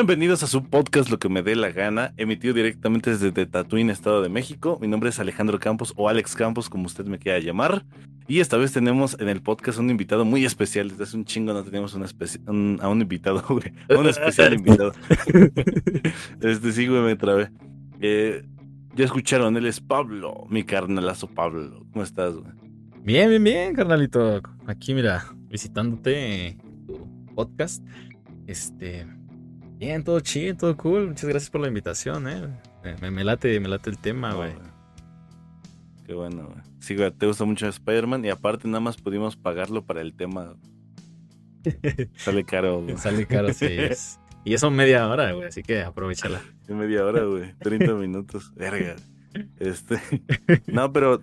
Bienvenidos a su podcast Lo que me dé la gana, emitido directamente desde Tatuín, Estado de México. Mi nombre es Alejandro Campos o Alex Campos, como usted me quiera llamar. Y esta vez tenemos en el podcast un invitado muy especial. Desde hace un chingo no teníamos una un, a un invitado, güey. A un especial invitado. este sí, güey, me trabé. Eh, ya escucharon, él es Pablo, mi carnalazo Pablo. ¿Cómo estás, güey? Bien, bien, bien, carnalito. Aquí, mira, visitándote tu podcast. Este, bien, todo chido, todo cool. Muchas gracias por la invitación, eh. Me, late, me late el tema, güey. Qué bueno, güey. Sí, güey, te gusta mucho Spider-Man y aparte nada más pudimos pagarlo para el tema. Sale caro, güey. Sale caro, sí. Y eso media hora, güey, así que aprovechala. media hora, güey. 30 minutos. Verga. Este. No, pero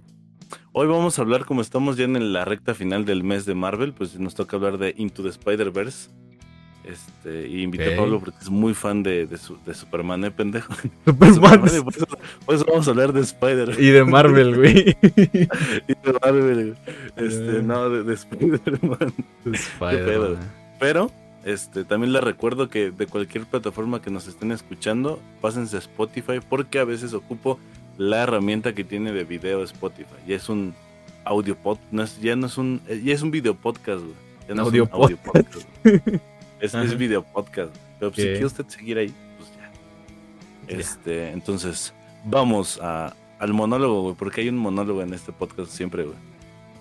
Hoy vamos a hablar, como estamos ya en la recta final del mes de Marvel, pues nos toca hablar de Into the Spider-Verse. Este, y invité a Pablo porque es muy fan de, de, Superman, ¿eh, pendejo? Superman. por, eso, vamos a hablar de Spider. Y de Marvel, güey. y de Marvel, Este, eh. no, de, Spider-Man. Spider Pero, este, también les recuerdo que de cualquier plataforma que nos estén escuchando, pásense a Spotify porque a veces ocupo la herramienta que tiene de video Spotify. Ya es un audio podcast, no ya no es un, ya es un video podcast, güey. Ya no audio es un audio podcast. Es, es, video podcast. Pero si quiere usted seguir ahí, pues ya. Este, entonces, vamos a, al monólogo, güey, porque hay un monólogo en este podcast siempre, güey.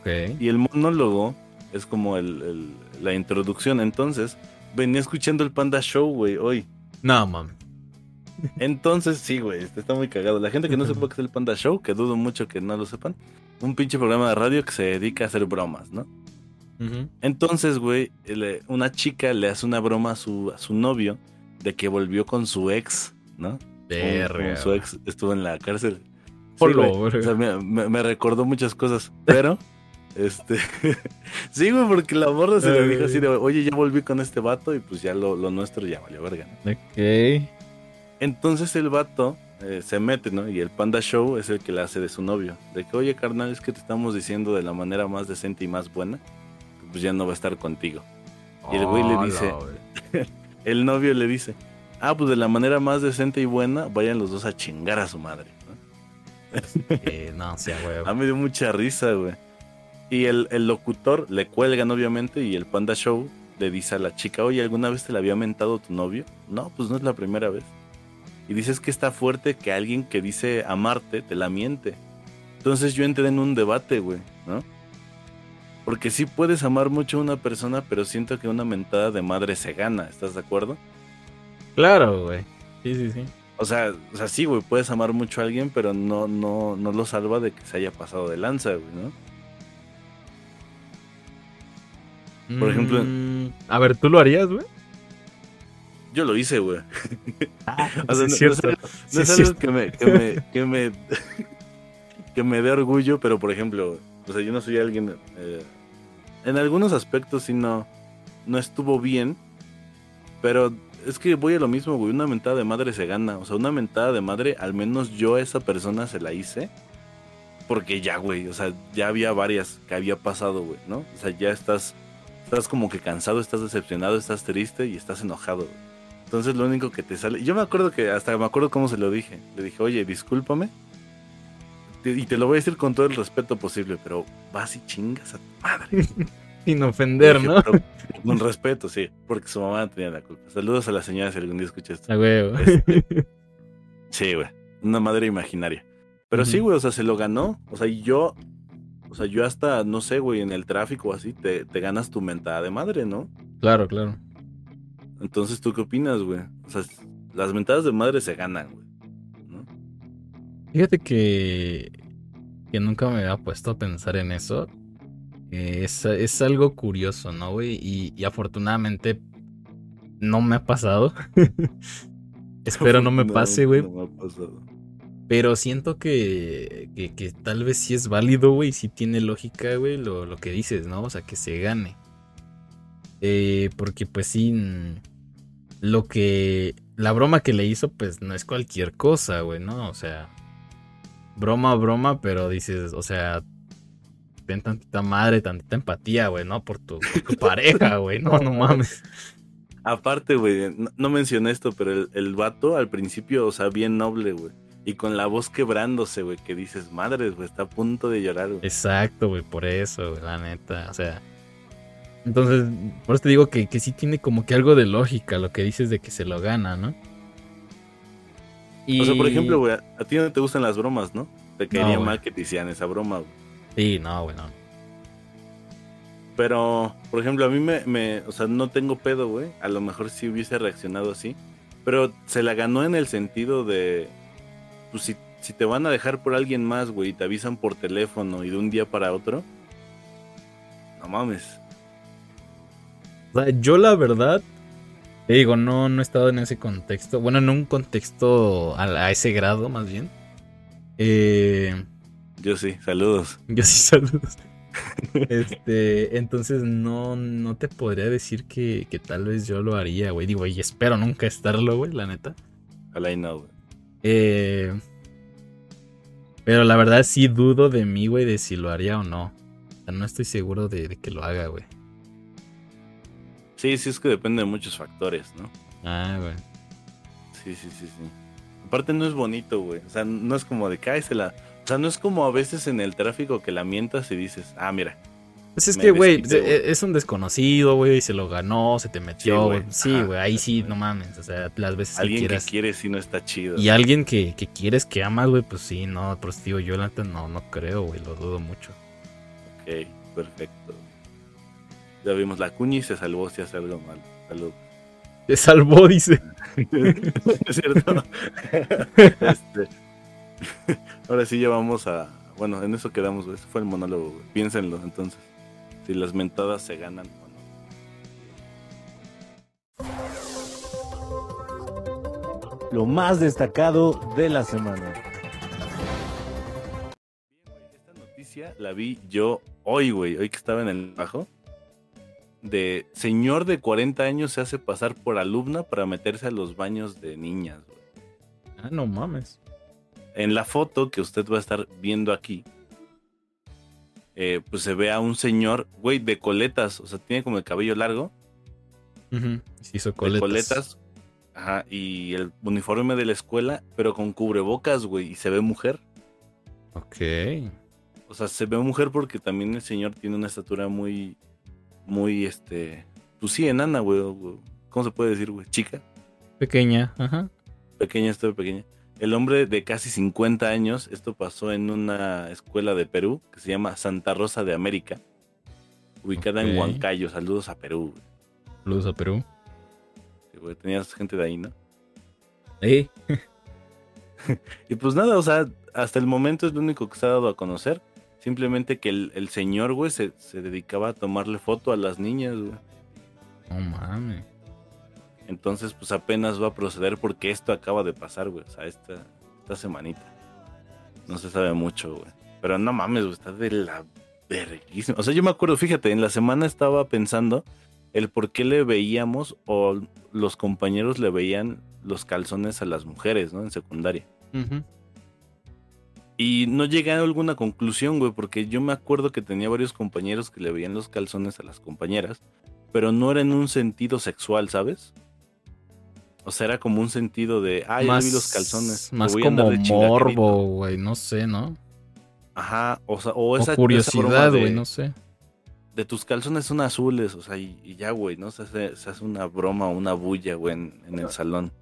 Okay. Y el monólogo es como el, el, la introducción. Entonces, venía escuchando el Panda Show, güey, hoy. No, mami. Entonces, sí, güey, este está muy cagado. La gente que no sepa qué es el Panda Show, que dudo mucho que no lo sepan, un pinche programa de radio que se dedica a hacer bromas, ¿no? Entonces, güey, una chica le hace una broma a su, a su novio de que volvió con su ex, ¿no? Con, su ex estuvo en la cárcel. Sí, o sea, me, recordó muchas cosas, pero... Este. sí, güey, porque la morra se le dijo así de, oye, ya volví con este vato y pues ya lo, lo nuestro ya valió verga. Ok. Entonces el vato eh, se mete, ¿no? Y el Panda Show es el que le hace de su novio. De que, oye, carnal, es que te estamos diciendo de la manera más decente y más buena, pues ya no va a estar contigo. Y el güey le dice, el novio le dice, ah, pues de la manera más decente y buena, vayan los dos a chingar a su madre. ¿no? eh, no, sea, güey. A mí me dio mucha risa, güey. Y el, el locutor le cuelgan, obviamente, y el Panda Show le dice a la chica, oye, ¿alguna vez te la había mentado tu novio? No, pues no es la primera vez. Y dices que está fuerte que alguien que dice amarte te la miente. Entonces yo entré en un debate, güey, ¿no? Porque sí puedes amar mucho a una persona, pero siento que una mentada de madre se gana, ¿estás de acuerdo? Claro, güey. Sí, sí, sí. O sea, o sea, sí, güey, puedes amar mucho a alguien, pero no, no, no lo salva de que se haya pasado de lanza, güey, ¿no? Por ejemplo. Mm, a ver, ¿tú lo harías, güey? Yo lo hice, güey. Ah, no, es, algo que me, que me, que me, que me dé orgullo, pero por ejemplo, o sea, yo no soy alguien. Eh, en algunos aspectos sí no, no estuvo bien, pero es que voy a lo mismo, güey. Una mentada de madre se gana. O sea, una mentada de madre, al menos yo a esa persona se la hice. Porque ya, güey, o sea, ya había varias que había pasado, güey, ¿no? O sea, ya estás, estás como que cansado, estás decepcionado, estás triste y estás enojado. Entonces lo único que te sale. Yo me acuerdo que hasta me acuerdo cómo se lo dije. Le dije, oye, discúlpame. Y te lo voy a decir con todo el respeto posible, pero vas y chingas a tu madre. Sin ofender, ¿no? con respeto, sí, porque su mamá tenía la culpa. Saludos a la señora si algún día escucha esto. A huevo. Este, sí, güey. Una madre imaginaria. Pero sí, güey, o sea, se lo ganó. O sea, y yo. O sea, yo hasta, no sé, güey, en el tráfico así, te, te ganas tu mentada de madre, ¿no? Claro, claro. Entonces, ¿tú qué opinas, güey? O sea, las mentadas de madre se ganan, güey. Fíjate que, que nunca me había puesto a pensar en eso. Es, es algo curioso, ¿no, güey? Y, afortunadamente no me ha pasado. Espero no me pase, güey. No me ha pasado. Pero siento que, que, tal vez sí es válido, güey, sí tiene lógica, güey, lo, lo, que dices, ¿no? O sea, que se gane. Eh, porque pues sí, lo que... La broma que le hizo pues no es cualquier cosa, güey, ¿no? O sea, broma, broma, pero dices, o sea, ten tantita madre, tantita empatía, güey, ¿no? Por tu, pareja, güey, no, no mames. Aparte, güey, no, mencioné esto, pero el, el, vato al principio, o sea, bien noble, güey. Y con la voz quebrándose, güey, que dices, madre, güey, está a punto de llorar, güey. Exacto, güey, por eso, güey, la neta. O sea, entonces, por eso te digo que, que sí tiene como que algo de lógica lo que dices de que se lo gana, ¿no? Y... O sea, por ejemplo, güey, a ti no te gustan las bromas, ¿no? Te caería mal que te hicieran esa broma, güey. Sí, no, güey, no. Pero, por ejemplo, a mí me, me, o sea, no tengo pedo, güey. A lo mejor sí hubiese reaccionado así. Pero se la ganó en el sentido de, pues si, si te van a dejar por alguien más, güey, y te avisan por teléfono y de un día para otro, no mames yo la verdad, te digo, no, no he estado en ese contexto. Bueno, en un contexto a, ese grado, más bien. Eh, yo sí, saludos. Yo sí, saludos. este, entonces no, no te podría decir que, tal vez yo lo haría, güey. Digo, y espero nunca estarlo, güey, la neta. Ojalá y no, güey. Eh, pero la verdad sí dudo de mí, güey, de si lo haría o no. O sea, no estoy seguro de, de que lo haga, güey. Sí, sí, es que depende de muchos factores, ¿no? Ah, güey. Sí, sí, sí, sí. Aparte no es bonito, güey. O sea, no es como de cáesela. O sea, no es como a veces en el tráfico que la mientas y dices, ah, mira. Pues es que, güey, e, es un desconocido, güey, se lo ganó, se te metió, güey. Sí, güey, ahí sí, no mames. O sea, las veces alguien que quieres. que quieres sí no está chido. Y alguien que, que quieres que amas, güey, pues sí, no, pues digo, yo la no, no creo, güey, lo dudo mucho. Ok, perfecto. Ya vimos la cuña y se salvó si hace algo mal. Salud. Se salvó, dice. es cierto. Este, ahora sí ya vamos a. Bueno, en eso quedamos, Ese fue el monólogo, Piénsenlo entonces. Si las mentadas se ganan o no. Lo más destacado de la semana. Esta noticia la vi yo hoy, güey. Hoy que estaba en el bajo de señor de 40 años se hace pasar por alumna para meterse a los baños de niñas. Ah, no mames. En la foto que usted va a estar viendo aquí, eh, pues se ve a un señor, güey, de coletas, o sea, tiene como el cabello largo. Sí, hizo coletas. coletas. Ajá, y el uniforme de la escuela, pero con cubrebocas, güey, y se ve mujer. Ok. O sea, se ve mujer porque también el señor tiene una estatura muy, muy, este, pues sí, enana, güey. ¿Cómo se puede decir, güey? Chica. Pequeña, ajá. Pequeña, estoy pequeña. El hombre de casi 50 años, esto pasó en una escuela de Perú que se llama Santa Rosa de América, ubicada en Huancayo. Saludos a Perú. Güey. Saludos a Perú. Sí, güey, tenías gente de ahí, ¿no? Sí. y pues nada, o sea, hasta el momento es lo único que se ha dado a conocer. Simplemente que el, señor, güey, se, dedicaba a tomarle foto a las niñas, güey. No mames. Entonces, pues apenas va a proceder porque esto acaba de pasar, güey. O sea, esta, esta semanita. No se sabe mucho, güey. Pero no mames, güey, está de la verguísima. O sea, yo me acuerdo, fíjate, en la semana estaba pensando el por qué le veíamos o los compañeros le veían los calzones a las mujeres, ¿no? En secundaria. Y no llegué a alguna conclusión, güey, porque yo me acuerdo que tenía varios compañeros que le veían los calzones a las compañeras, pero no era en un sentido sexual, ¿sabes? O sea, era como un sentido de, ay, vi los calzones. Más como morbo, güey, no sé, ¿no? Ajá, o sea, o esa curiosidad, güey, no sé. De tus calzones son azules, o sea, y, ya, güey, ¿no? Se hace, se hace, una broma, una bulla, güey, en, en el salón.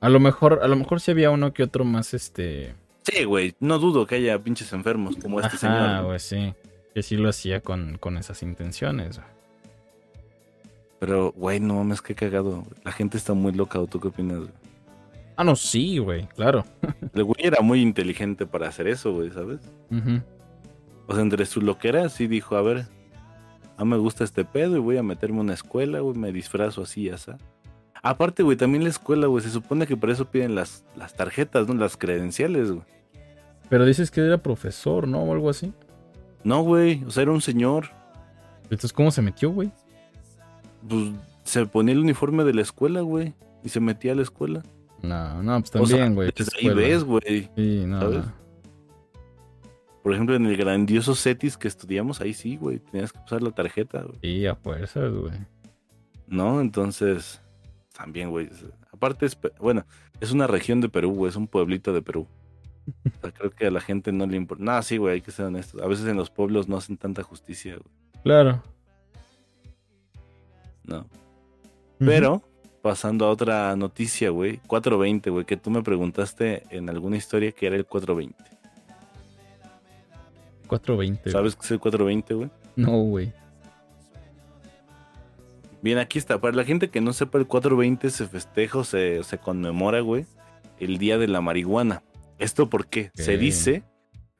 A lo mejor, a lo mejor sí había uno que otro más, este Sí, güey, no dudo que haya pinches enfermos como este señor. Ah, güey, sí. Que sí lo hacía con, con esas intenciones. Pero, güey, no mames, qué cagado. La gente está muy loca, ¿o tú qué opinas? Ah, no, sí, güey, claro. El güey era muy inteligente para hacer eso, güey, ¿sabes? O sea, entre su loquera sí dijo, a ver, a me gusta este pedo y voy a meterme en una escuela, güey, me disfrazo así, sabes. Aparte, güey, también la escuela, güey, se supone que por eso piden las, las tarjetas, ¿no? Las credenciales, güey. Pero dices que era profesor, ¿no? O algo así. No, güey. O sea, era un señor. Entonces, ¿cómo se metió, güey? Pues se ponía el uniforme de la escuela, güey. Y se metía a la escuela. No, no, pues también, güey. Pues ahí ves, güey. Sí, no, ¿sabes? Por ejemplo, en el grandioso CETIS que estudiamos, ahí sí, güey. Tenías que usar la tarjeta, güey. Sí, a fuerzas, güey. No, entonces. También, güey. Aparte, es, bueno, es una región de Perú, güey, es un pueblito de Perú. O sea, creo que a la gente no le importa. No, sí, güey, hay que ser honestos. A veces en los pueblos no hacen tanta justicia, güey. Claro. No. Pero, pasando a otra noticia, güey. 420, güey, que tú me preguntaste en alguna historia que era el 420. 420. ¿Sabes qué es el 420, güey? No, güey. Bien, aquí está. Para la gente que no sepa, el 420 se festeja o se, se conmemora, güey, el Día de la Marihuana. ¿Esto por qué? Se dice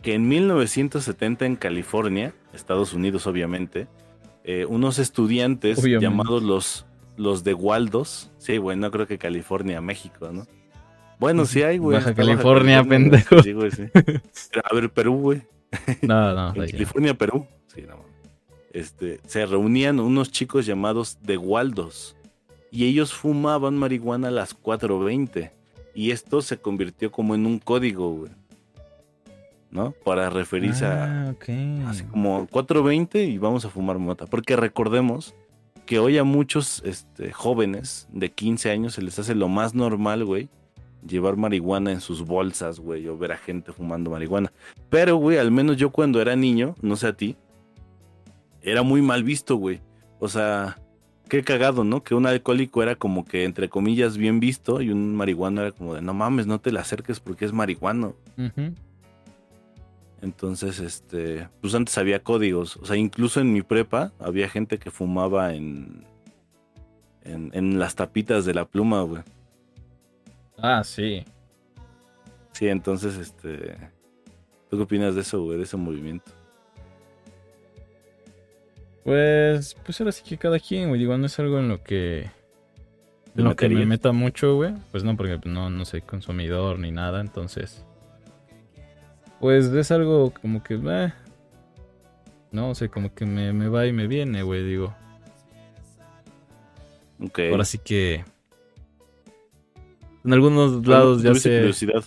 que en 1970 en California, Estados Unidos obviamente, eh, unos estudiantes llamados los, los de Waldos, sí, güey, no creo que California, México, ¿no? Bueno, sí hay, güey. Baja California, pendejo. Sí, güey, sí. a ver, Perú, güey. No, no. California, Perú. Sí, no, este, se reunían unos chicos llamados de Waldos y ellos fumaban marihuana a las 4.20 y esto se convirtió como en un código, güey. ¿No? Para referirse a ah, así como 4.20 y vamos a fumar mota. Porque recordemos que hoy a muchos este, jóvenes de 15 años se les hace lo más normal, güey, llevar marihuana en sus bolsas, güey, o ver a gente fumando marihuana. Pero, güey, al menos yo cuando era niño, no sé a ti, era muy mal visto, güey. O sea, qué cagado, ¿no? Que un alcohólico era como que, entre comillas, bien visto y un marihuano era como de, no mames, no te le acerques porque es marihuano. Entonces, este, pues antes había códigos. O sea, incluso en mi prepa había gente que fumaba en, en, en las tapitas de la pluma, güey. Ah, sí. Sí, entonces, este, ¿tú qué opinas de eso, güey, de ese movimiento? Pues, pues ahora sí que cada quien, güey. Digo, no es algo en lo que. En lo que me meta mucho, güey. Pues no, porque no, no soy consumidor ni nada, entonces. Pues es algo como que. Eh, no sé, como que me, me va y me viene, güey, digo. Ok. Ahora sí que. En algunos lados ya sé. curiosidad?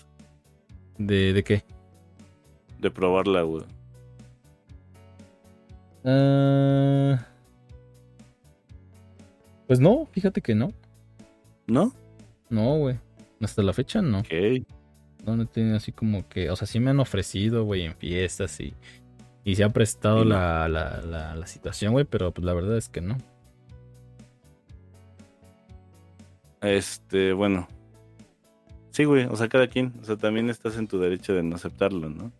¿De, ¿De qué? De probarla, güey. Uh... Pues no, fíjate que no. ¿No? No, güey. Hasta la fecha no. Ok. No, no tiene así como que. O sea, sí me han ofrecido, güey, en fiestas y. Y se ha prestado la, la, la, la, situación, güey, pero pues la verdad es que no. Este, bueno. Sí, güey, o sea, cada quien. O sea, también estás en tu derecho de no aceptarlo, ¿no?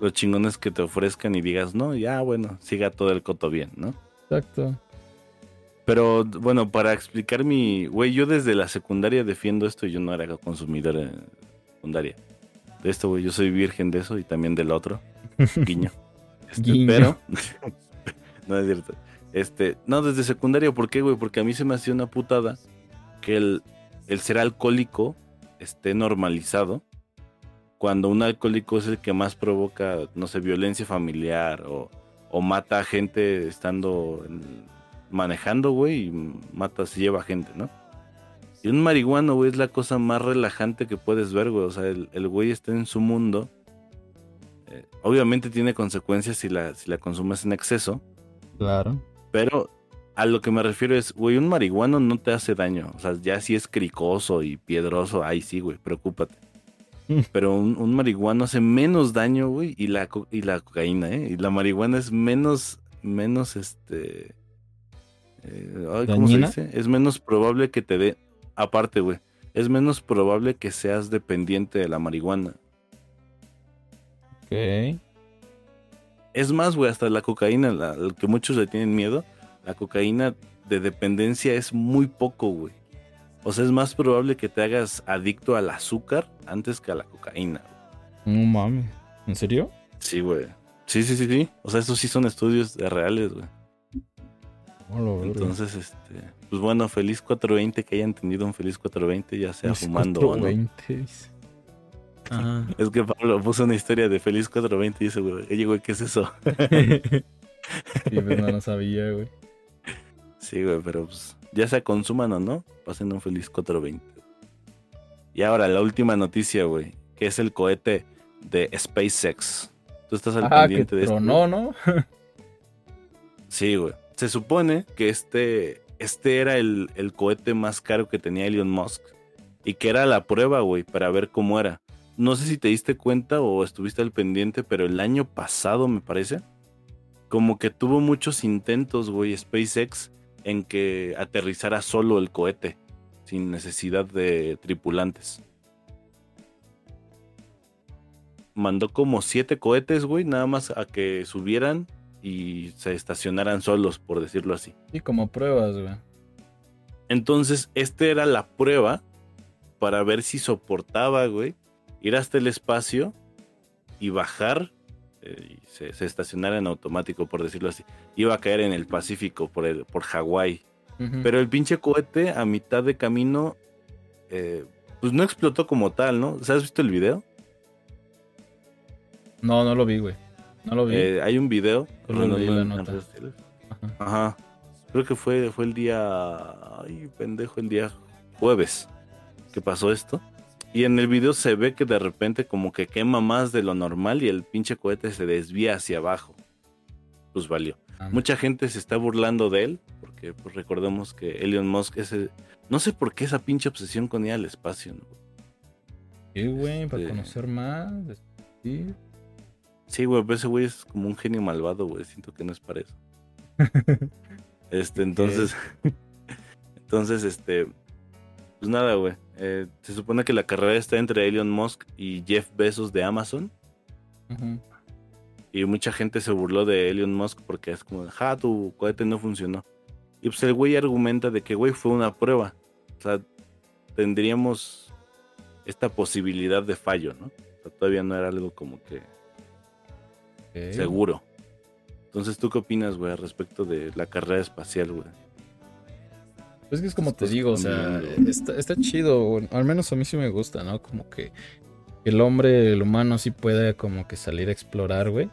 Los chingones que te ofrezcan y digas, no, ya bueno, siga todo el coto bien, ¿no? Exacto. Pero bueno, para explicar mi, güey, yo desde la secundaria defiendo esto y yo no era consumidor en secundaria. De esto, güey, yo soy virgen de eso y también del otro. Guiño. Este, pero, no es cierto. Este, no, desde secundaria, ¿por qué, güey? Porque a mí se me hacía una putada que el, el ser alcohólico esté normalizado cuando un alcohólico es el que más provoca, no sé, violencia familiar o, mata a gente estando manejando, güey, y mata, se lleva gente, ¿no? Y un marihuano, güey, es la cosa más relajante que puedes ver, güey. O sea, el, güey está en su mundo. Eh, obviamente tiene consecuencias si la, si la consumes en exceso. Claro. Pero a lo que me refiero es, güey, un marihuano no te hace daño. O sea, ya si es cricoso y piedroso, ahí sí, güey, preocúpate. Pero un, marihuano hace menos daño, güey, y la, y la cocaína, ¿eh? Y la marihuana es menos, menos, este... Eh, ¿Cómo se dice? Es menos probable que te dé... Aparte, güey, es menos probable que seas dependiente de la marihuana. Ok. Es más, güey, hasta la cocaína, la, que muchos le tienen miedo, la cocaína de dependencia es muy poco, güey. O sea, es más probable que te hagas adicto al azúcar antes que a la cocaína. No mames. ¿En serio? Sí, güey. Sí, sí, sí, sí. O sea, estos sí son estudios reales, güey. Entonces, este, pues bueno, feliz 420, que hayan tenido un feliz 420, ya sea fumando o no. Ah. Es que Pablo puso una historia de feliz 420 y dice, güey, güey, ¿qué es eso? sí, pues no lo sabía, güey. Sí, güey, pero pues ya sea consuman o no, pasen un feliz 420. Y ahora la última noticia, güey, que es el cohete de SpaceX. Tú estás al ah, pendiente de esto. no, ¿no? sí, güey. Se supone que este este era el, el cohete más caro que tenía Elon Musk y que era la prueba, güey, para ver cómo era. No sé si te diste cuenta o estuviste al pendiente, pero el año pasado, me parece, como que tuvo muchos intentos, güey, SpaceX, en que aterrizara solo el cohete, sin necesidad de tripulantes. Mandó como siete cohetes, güey, nada más a que subieran y se estacionaran solos, por decirlo así. Y como pruebas, güey. Entonces, esta era la prueba para ver si soportaba, güey, ir hasta el espacio y bajar eh, y se, se, estacionara en automático, por decirlo así. Iba a caer en el Pacífico, por, el, por Hawái. Uh -huh. Pero el pinche cohete a mitad de camino, eh, pues no explotó como tal, ¿no? ¿Has visto el video? No, no lo vi, güey. No lo vi. Eh, hay un video. Solo no, la nota. Ajá. Ajá. Creo que fue, fue el día. Ay, pendejo, el día jueves que pasó esto. Y en el video se ve que de repente como que quema más de lo normal y el pinche cohete se desvía hacia abajo. Pues valió. Ah. Mucha gente se está burlando de él, porque pues recordemos que Elon Musk es el... No sé por qué esa pinche obsesión con ir al espacio, ¿no? Sí, güey, para este... conocer más. Sí. Sí, güey, pero ese güey es como un genio malvado, güey. Siento que no es para eso. este, entonces... entonces, este... Pues nada, güey. Eh, se supone que la carrera está entre Elon Musk y Jeff Bezos de Amazon. Uh -huh. Y mucha gente se burló de Elon Musk porque es como, ja, tu cohete no funcionó. Y pues el güey argumenta de que, güey, fue una prueba. O sea, tendríamos esta posibilidad de fallo, ¿no? O sea, todavía no era algo como que okay. seguro. Entonces, ¿tú qué opinas, güey, respecto de la carrera espacial, güey? Pues que es como te digo, o sea, está, está, chido, al menos a mí sí me gusta, ¿no? Como que el hombre, el humano sí puede como que salir a explorar, güey.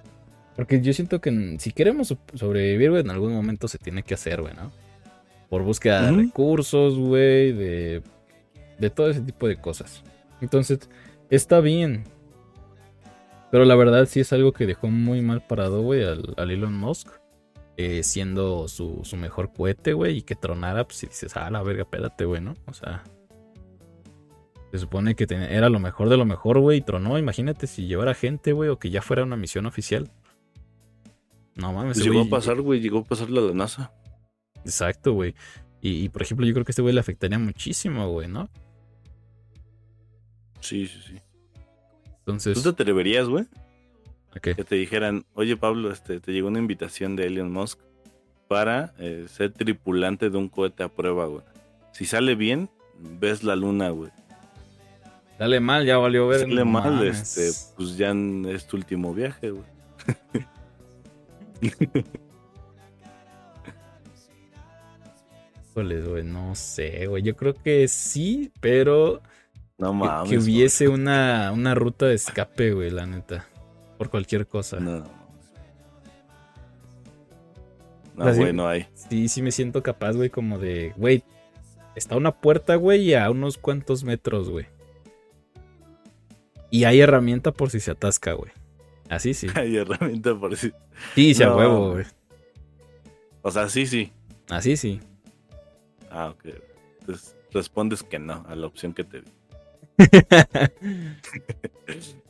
Porque yo siento que si queremos sobrevivir, güey, en algún momento se tiene que hacer, güey, ¿no? Por búsqueda de uh -huh. recursos, güey, de, de todo ese tipo de cosas. Entonces, está bien. Pero la verdad sí es algo que dejó muy mal parado, güey, al, al Elon Musk eh, siendo su, su, mejor cohete, güey, y que tronara, pues si dices, ah, la verga, espérate, güey, ¿no? O sea, se supone que era lo mejor de lo mejor, güey, y tronó. Imagínate si llevara gente, güey, o que ya fuera una misión oficial. No mames. Pues llegó wey, a pasar, güey, llegó a pasar la de NASA. Exacto, güey. Y, y, por ejemplo, yo creo que este güey le afectaría muchísimo, güey, ¿no? Sí, sí, sí. Entonces. ¿Tú te atreverías, güey? Okay. Que te dijeran, oye Pablo, este, te llegó una invitación de Elon Musk para eh, ser tripulante de un cohete a prueba, güey. Si sale bien, ves la luna, güey. Dale mal, ya valió ver. Sale mal, este, pues ya es tu último viaje, güey. güey, no sé, güey. Yo creo que sí, pero. No mames. Que, que hubiese una, una ruta de escape, güey, la neta por cualquier cosa. No. No, güey, no hay. Sí, sí me siento capaz, güey, como de, güey, está una puerta, güey, a unos cuantos metros, güey. Y hay herramienta por si se atasca, güey. Así sí. Hay herramienta por si. Sí, se no. a huevo, güey. O sea, sí, sí. Así sí. Ah, ok. Entonces respondes que no a la opción que te di.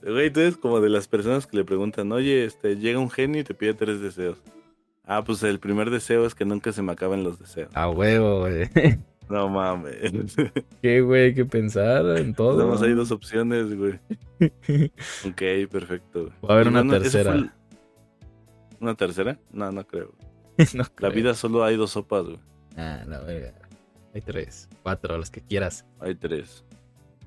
Güey, tú eres como de las personas que le preguntan, oye, este, llega un genio y te pide tres deseos. Ah, pues el primer deseo es que nunca se me acaben los deseos. A huevo, güey. No mames. ¿Qué, güey? ¿Qué pensar en todo? Nada más hay dos opciones, güey. ok, perfecto. Va a haber una no, tercera. El... ¿Una tercera? No, no creo. no La vida solo hay dos sopas, güey. Ah, no, güey. Hay tres, cuatro, las que quieras. Hay tres.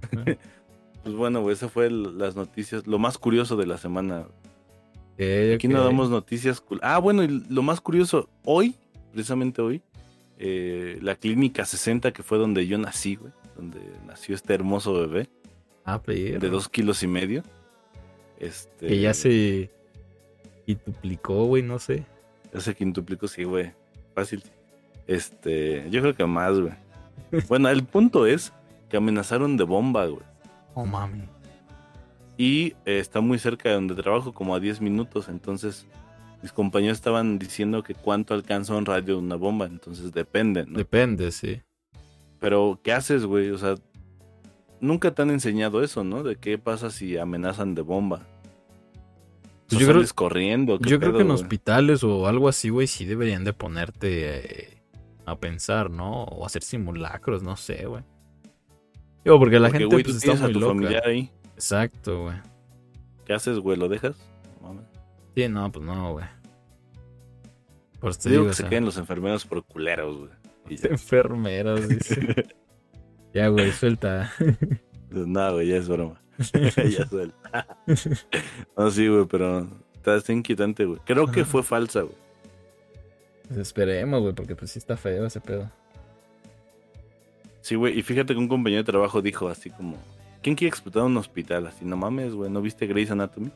pues bueno, güey, esa fue las noticias, lo más curioso de la semana. Okay, Aquí okay. no damos noticias. Ah, bueno, y lo más curioso, hoy, precisamente hoy, eh, la clínica 60, que fue donde yo nací, güey, donde nació este hermoso bebé. Ah, pero... De dos kilos y medio. Este... Que ya se quintuplicó, güey, no sé. Ya se quintuplicó, sí, güey. Fácil. Este, yo creo que más, güey. bueno, el punto es que amenazaron de bomba, güey. Oh, mami. Y eh, está muy cerca de donde trabajo, como a 10 minutos. Entonces, mis compañeros estaban diciendo que cuánto alcanza un radio de una bomba, entonces depende, ¿no? Depende, sí. Pero, ¿qué haces, güey? O sea, nunca te han enseñado eso, ¿no? De qué pasa si amenazan de bomba. Pues yo creo, corriendo. Yo creo que en hospitales o algo así, güey, sí deberían de ponerte eh, a pensar, ¿no? O hacer simulacros, no sé, güey. Digo, porque la gente pues, está muy loca. Ahí. Exacto, güey. ¿Qué haces, güey? ¿Lo dejas? Sí, no, pues no, güey. Por te digo, que se queden los enfermeros por culeros, güey. Enfermeros, dice. ya, güey, suelta. no, güey, ya es broma. ya suelta. no, sí, güey, pero está, inquietante, güey. Creo que fue falsa, güey. Pues esperemos, güey, porque pues sí está feo ese pedo. Sí, güey, y fíjate que un compañero de trabajo dijo así como, ¿quién quiere explotar un hospital? Así, no mames, güey, ¿no viste Grey's Anatomy?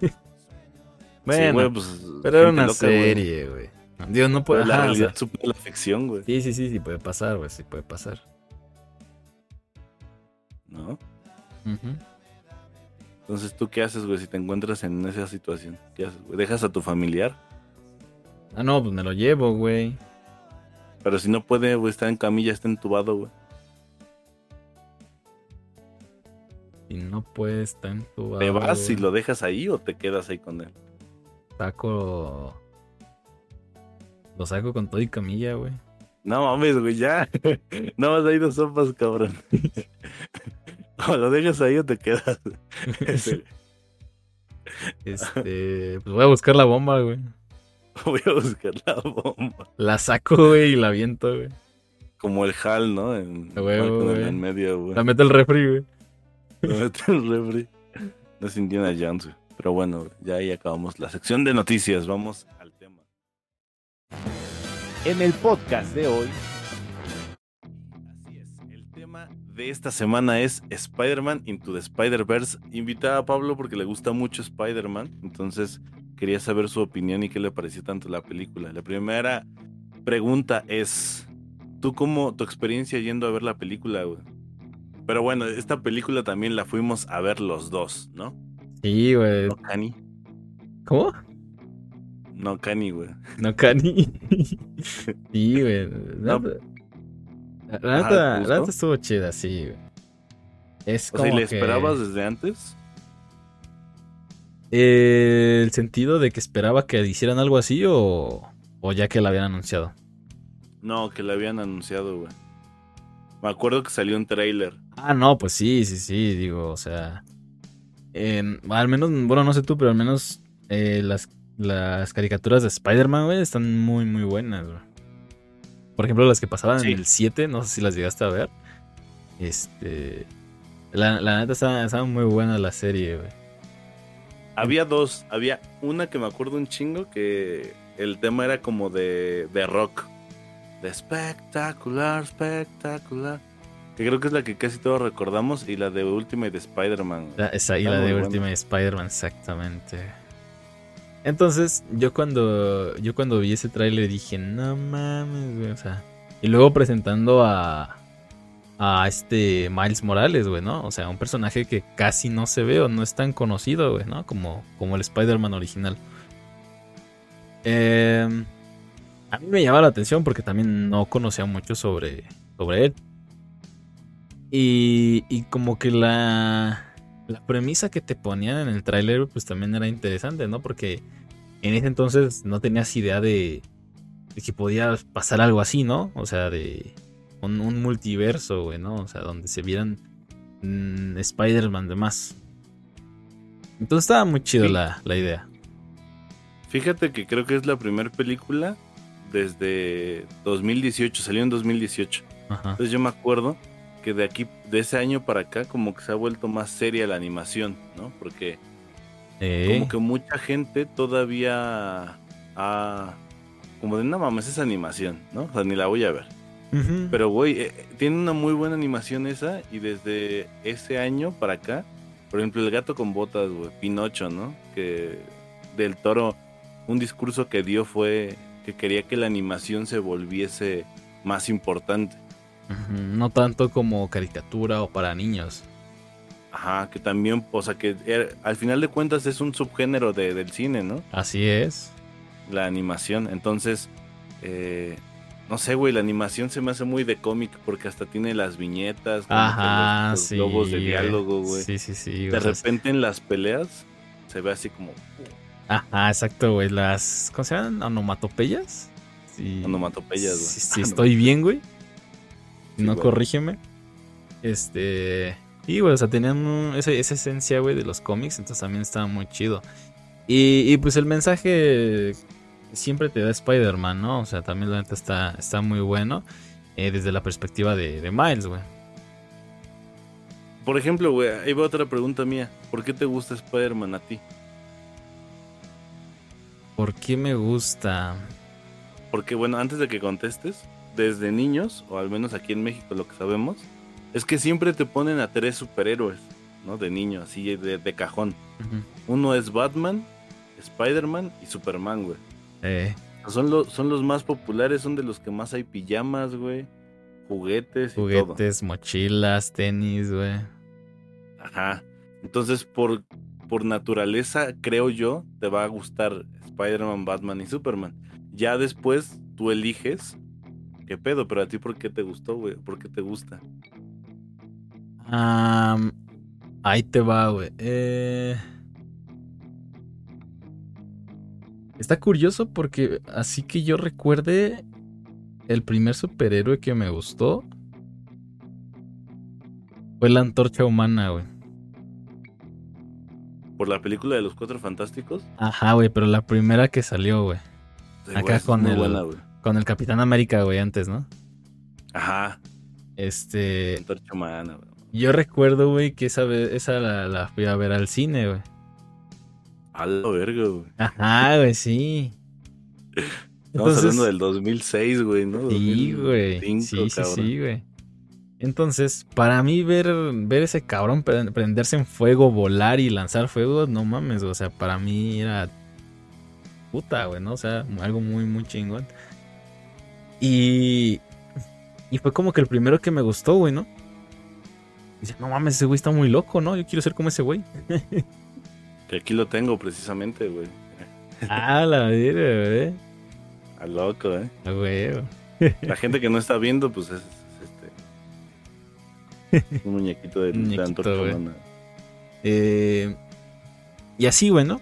bueno, pues, pero era una serie, güey. Dios, no puede... la realidad la ficción, güey. Sí, sí, sí, sí puede pasar, güey, sí puede pasar. ¿No? Entonces, ¿tú qué haces, güey, si te encuentras en esa situación? ¿Qué haces, güey? ¿Dejas a tu familiar? Ah, no, pues me lo llevo, güey. Pero si no puede, güey, está en camilla, está entubado, güey. Si no puede, está entubado. ¿Te vas y lo dejas ahí o te quedas ahí con él? Saco. Lo saco con todo y camilla, güey. No mames, güey, ya. no vas a ir dos sopas, cabrón. o lo dejas ahí o te quedas. este. Pues voy a buscar la bomba, güey. Voy a buscar la bomba. La saco, güey, y la viento, güey. Como el HAL, ¿no? En, en medio, güey. La meto el refri, güey. La meto el refri. No es Indiana Jones, güey. Pero bueno, ya ahí acabamos la sección de noticias. Vamos al tema. En el podcast de hoy. Así es. El tema de esta semana es Spider-Man Into the Spider-Verse. Invita a Pablo porque le gusta mucho Spider-Man. Entonces quería saber su opinión y qué le pareció tanto la película. La primera pregunta es: ¿Tú cómo tu experiencia yendo a ver la película, güey? Pero bueno, esta película también la fuimos a ver los dos, ¿no? Sí, güey. No Cani. ¿Cómo? No Cani, güey. No Cani. sí, güey. No. La neta, estuvo chida, sí, güey. Es como o sea, ¿y le esperabas desde antes? Eh, ¿El sentido de que esperaba que hicieran algo así o, o ya que la habían anunciado? No, que la habían anunciado, güey. Me acuerdo que salió un trailer. Ah, no, pues sí, sí, sí, digo, o sea, al menos, bueno, no sé tú, pero al menos eh, las, las caricaturas de Spider-Man, güey, están muy, muy buenas, güey. Por ejemplo, las que pasaban en el 7, no sé si las llegaste a ver. Este. La, la neta estaba, muy buena la serie, güey. Había dos. Había una que me acuerdo un chingo que el tema era como de, de rock. De espectacular, espectacular. Que creo que es la que casi todos recordamos. Y la de Ultimate Spider-Man. Esa, y la de Ultimate Spider-Man, exactamente. Entonces, yo cuando. Yo cuando vi ese tráiler dije, no mames, güey. O sea. Y luego presentando a. A este Miles Morales, güey, ¿no? O sea, un personaje que casi no se ve o no es tan conocido, güey, ¿no? Como, como el Spider-Man original. Em, a mí me llamaba la atención porque también no conocía mucho sobre, sobre él. Y, como que la, la premisa que te ponían en el tráiler pues también era interesante, ¿no? Porque en ese entonces no tenías idea de, que podía pasar algo así, ¿no? O sea, de un, multiverso, güey, ¿no? O sea, donde se vieran mm, Spider-Man demás. Entonces estaba muy chido la, la idea. Fíjate que creo que es la primera película desde 2018, salió en 2018. Entonces yo me acuerdo que de aquí, de ese año para acá, como que se ha vuelto más seria la animación, ¿no? Porque como que mucha gente todavía ha, como de no mames, esa animación, ¿no? O sea, ni la voy a ver. Pero, güey, eh, tiene una muy buena animación esa y desde ese año para acá, por ejemplo, El gato con botas, güey, Pinocho, ¿no? Que del toro, un discurso que dio fue que quería que la animación se volviese más importante. No tanto como caricatura o para niños. Ajá, que también, o sea, que er, al final de cuentas es un subgénero de, del cine, ¿no? Así es. La animación. Entonces, eh, no sé, güey, la animación se me hace muy de cómic porque hasta tiene las viñetas, Ajá, los, sí, globos de diálogo, güey. Sí, sí, sí. De repente en las peleas se ve así como. Ajá, exacto, güey. Las. ¿Cómo se llaman? ¿Onomatopeyas? Sí. Onomatopeyas, güey. Sí, sí, estoy bien, güey. no corrígeme. Este. Y, güey, o sea, tenían esa, esa esencia, güey, de los cómics, entonces también estaba muy chido. Y, y pues el mensaje siempre te da Spider-Man, ¿no? O sea, también la neta está, está muy bueno eh, desde la perspectiva de, de Miles, güey. Por ejemplo, güey, ahí va otra pregunta mía. ¿Por qué te gusta Spider-Man a ti? ¿Por qué me gusta? Porque, bueno, antes de que contestes, desde niños, o al menos aquí en México lo que sabemos, es que siempre te ponen a tres superhéroes, ¿no? De niño, así de, de cajón. Uno es Batman, Spider-Man y Superman, güey. Eh. Son, los son los más populares, son de los que más hay pijamas, güey. Juguetes y Juguetes, mochilas, tenis, güey. Ajá. Entonces, por, por naturaleza, creo yo, te va a gustar Spider-Man, Batman y Superman. Ya después tú eliges qué pedo, pero a ti, ¿por qué te gustó, güey? ¿Por qué te gusta? ahí te va, güey. Eh... Está curioso porque así que yo recuerde el primer superhéroe que me gustó fue la antorcha humana, güey. ¿Por la película de los cuatro fantásticos? Ajá, güey, pero la primera que salió, güey. Acá con el, con el Capitán América, güey, antes, ¿no? Ajá. Este. Antorcha humana, güey. Yo recuerdo, güey, que esa, esa la, la fui a ver al cine, güey. A la verga, güey. Ajá, güey, sí. Estamos hablando del 2006, güey, ¿no? Sí, güey. Sí, sí, sí, güey. Entonces, para mí ver, ver ese cabrón prenderse en fuego, volar y lanzar fuego, no mames, o sea, para mí era puta, güey, ¿no? O sea, algo muy, muy chingón. Y, y fue como que el primero que me gustó, güey, ¿no? Dice, no mames, ese güey está muy loco, ¿no? Yo quiero ser como ese güey. Que aquí lo tengo precisamente, güey. Ah, la vida, güey. A loco, eh. A. La gente que no está viendo, pues es, este. Un muñequito de, muñequito, eh, Y así, bueno.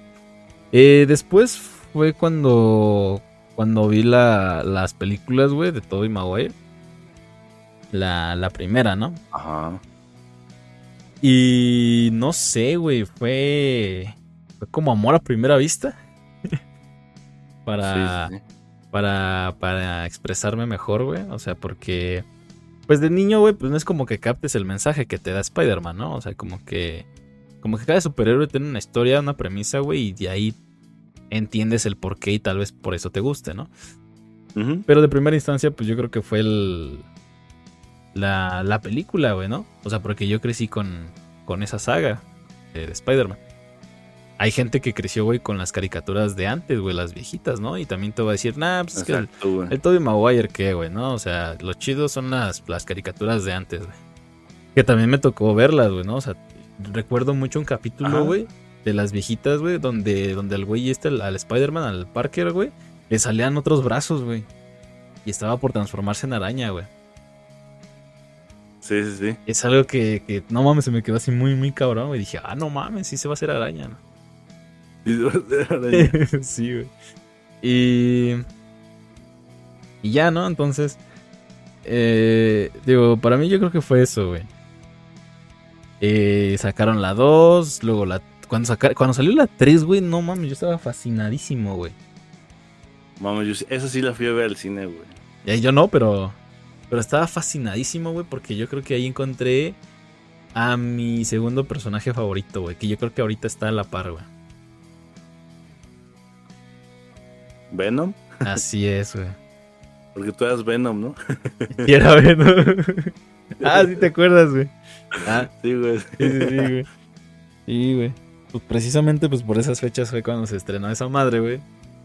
Eh, después fue cuando. Cuando vi la, las películas, güey, de Tobey Maguire. La, la primera, ¿no? Ajá. Y no sé, güey, fue, fue como amor a primera vista. para, para, para expresarme mejor, güey. O sea, porque, pues de niño, güey, pues no es como que captes el mensaje que te da Spider-Man, ¿no? O sea, como que, como que cada superhéroe tiene una historia, una premisa, güey, y de ahí entiendes el porqué y tal vez por eso te guste, ¿no? Pero de primera instancia, pues yo creo que fue el, la, la película, güey, ¿no? O sea, porque yo crecí con, con esa saga de, Spider-Man. Hay gente que creció, güey, con las caricaturas de antes, güey, las viejitas, ¿no? Y también te va a decir, nah, pues es que el, el Tobey Maguire, ¿qué, güey? ¿No? O sea, lo chido son las, las caricaturas de antes, güey. Que también me tocó verlas, güey, ¿no? O sea, recuerdo mucho un capítulo, güey, de las viejitas, güey, donde, donde el güey este, al Spider-Man, al Parker, güey, le salían otros brazos, güey. Y estaba por transformarse en araña, güey. Sí, sí, sí. Es algo que, no mames, se me quedó así muy, muy cabrón. Y dije, ah, no mames, sí se va a hacer araña, ¿no? Sí se va a hacer araña. sí, güey. Y. Y ya, ¿no? Entonces. Eh, digo, para mí yo creo que fue eso, güey. Eh, sacaron la 2, luego la. Cuando, cuando salió la 3, güey, no mames, yo estaba fascinadísimo, güey. Mames, yo, esa sí la fui a ver al cine, güey. Y yo no, pero pero estaba fascinadísimo, güey, porque yo creo que ahí encontré a mi segundo personaje favorito, güey, que yo creo que ahorita está a la par, güey. ¿Venom? Así es, güey. Porque tú eras Venom, ¿no? Y era Venom. ah, sí te acuerdas, güey. Ah, sí, güey. Sí, sí, sí, güey. Sí, güey. Pues precisamente pues por esas fechas fue cuando se estrenó esa madre, güey.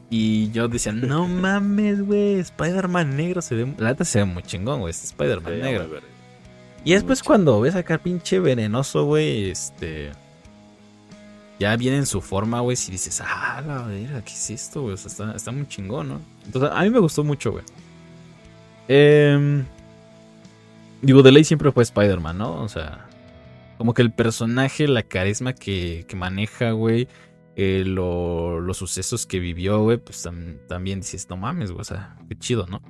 Y yo decía, no mames, güey, Spider-Man negro se ve. La neta se ve muy chingón, güey, este Spider-Man negro. Y después cuando ves acá pinche venenoso, güey, este... Ya viene en su forma, güey, si dices, ah, la verdad, ¿qué es esto, güey? O sea, está, está muy chingón, ¿no? Entonces, a mí me gustó mucho, güey. Eh, digo, de ley siempre fue Spider-Man, ¿no? O sea, como que el personaje, la carisma que, que maneja, güey, eh, lo, los sucesos que vivió, güey, pues también dices, no mames, güey, o sea, qué chido, ¿no?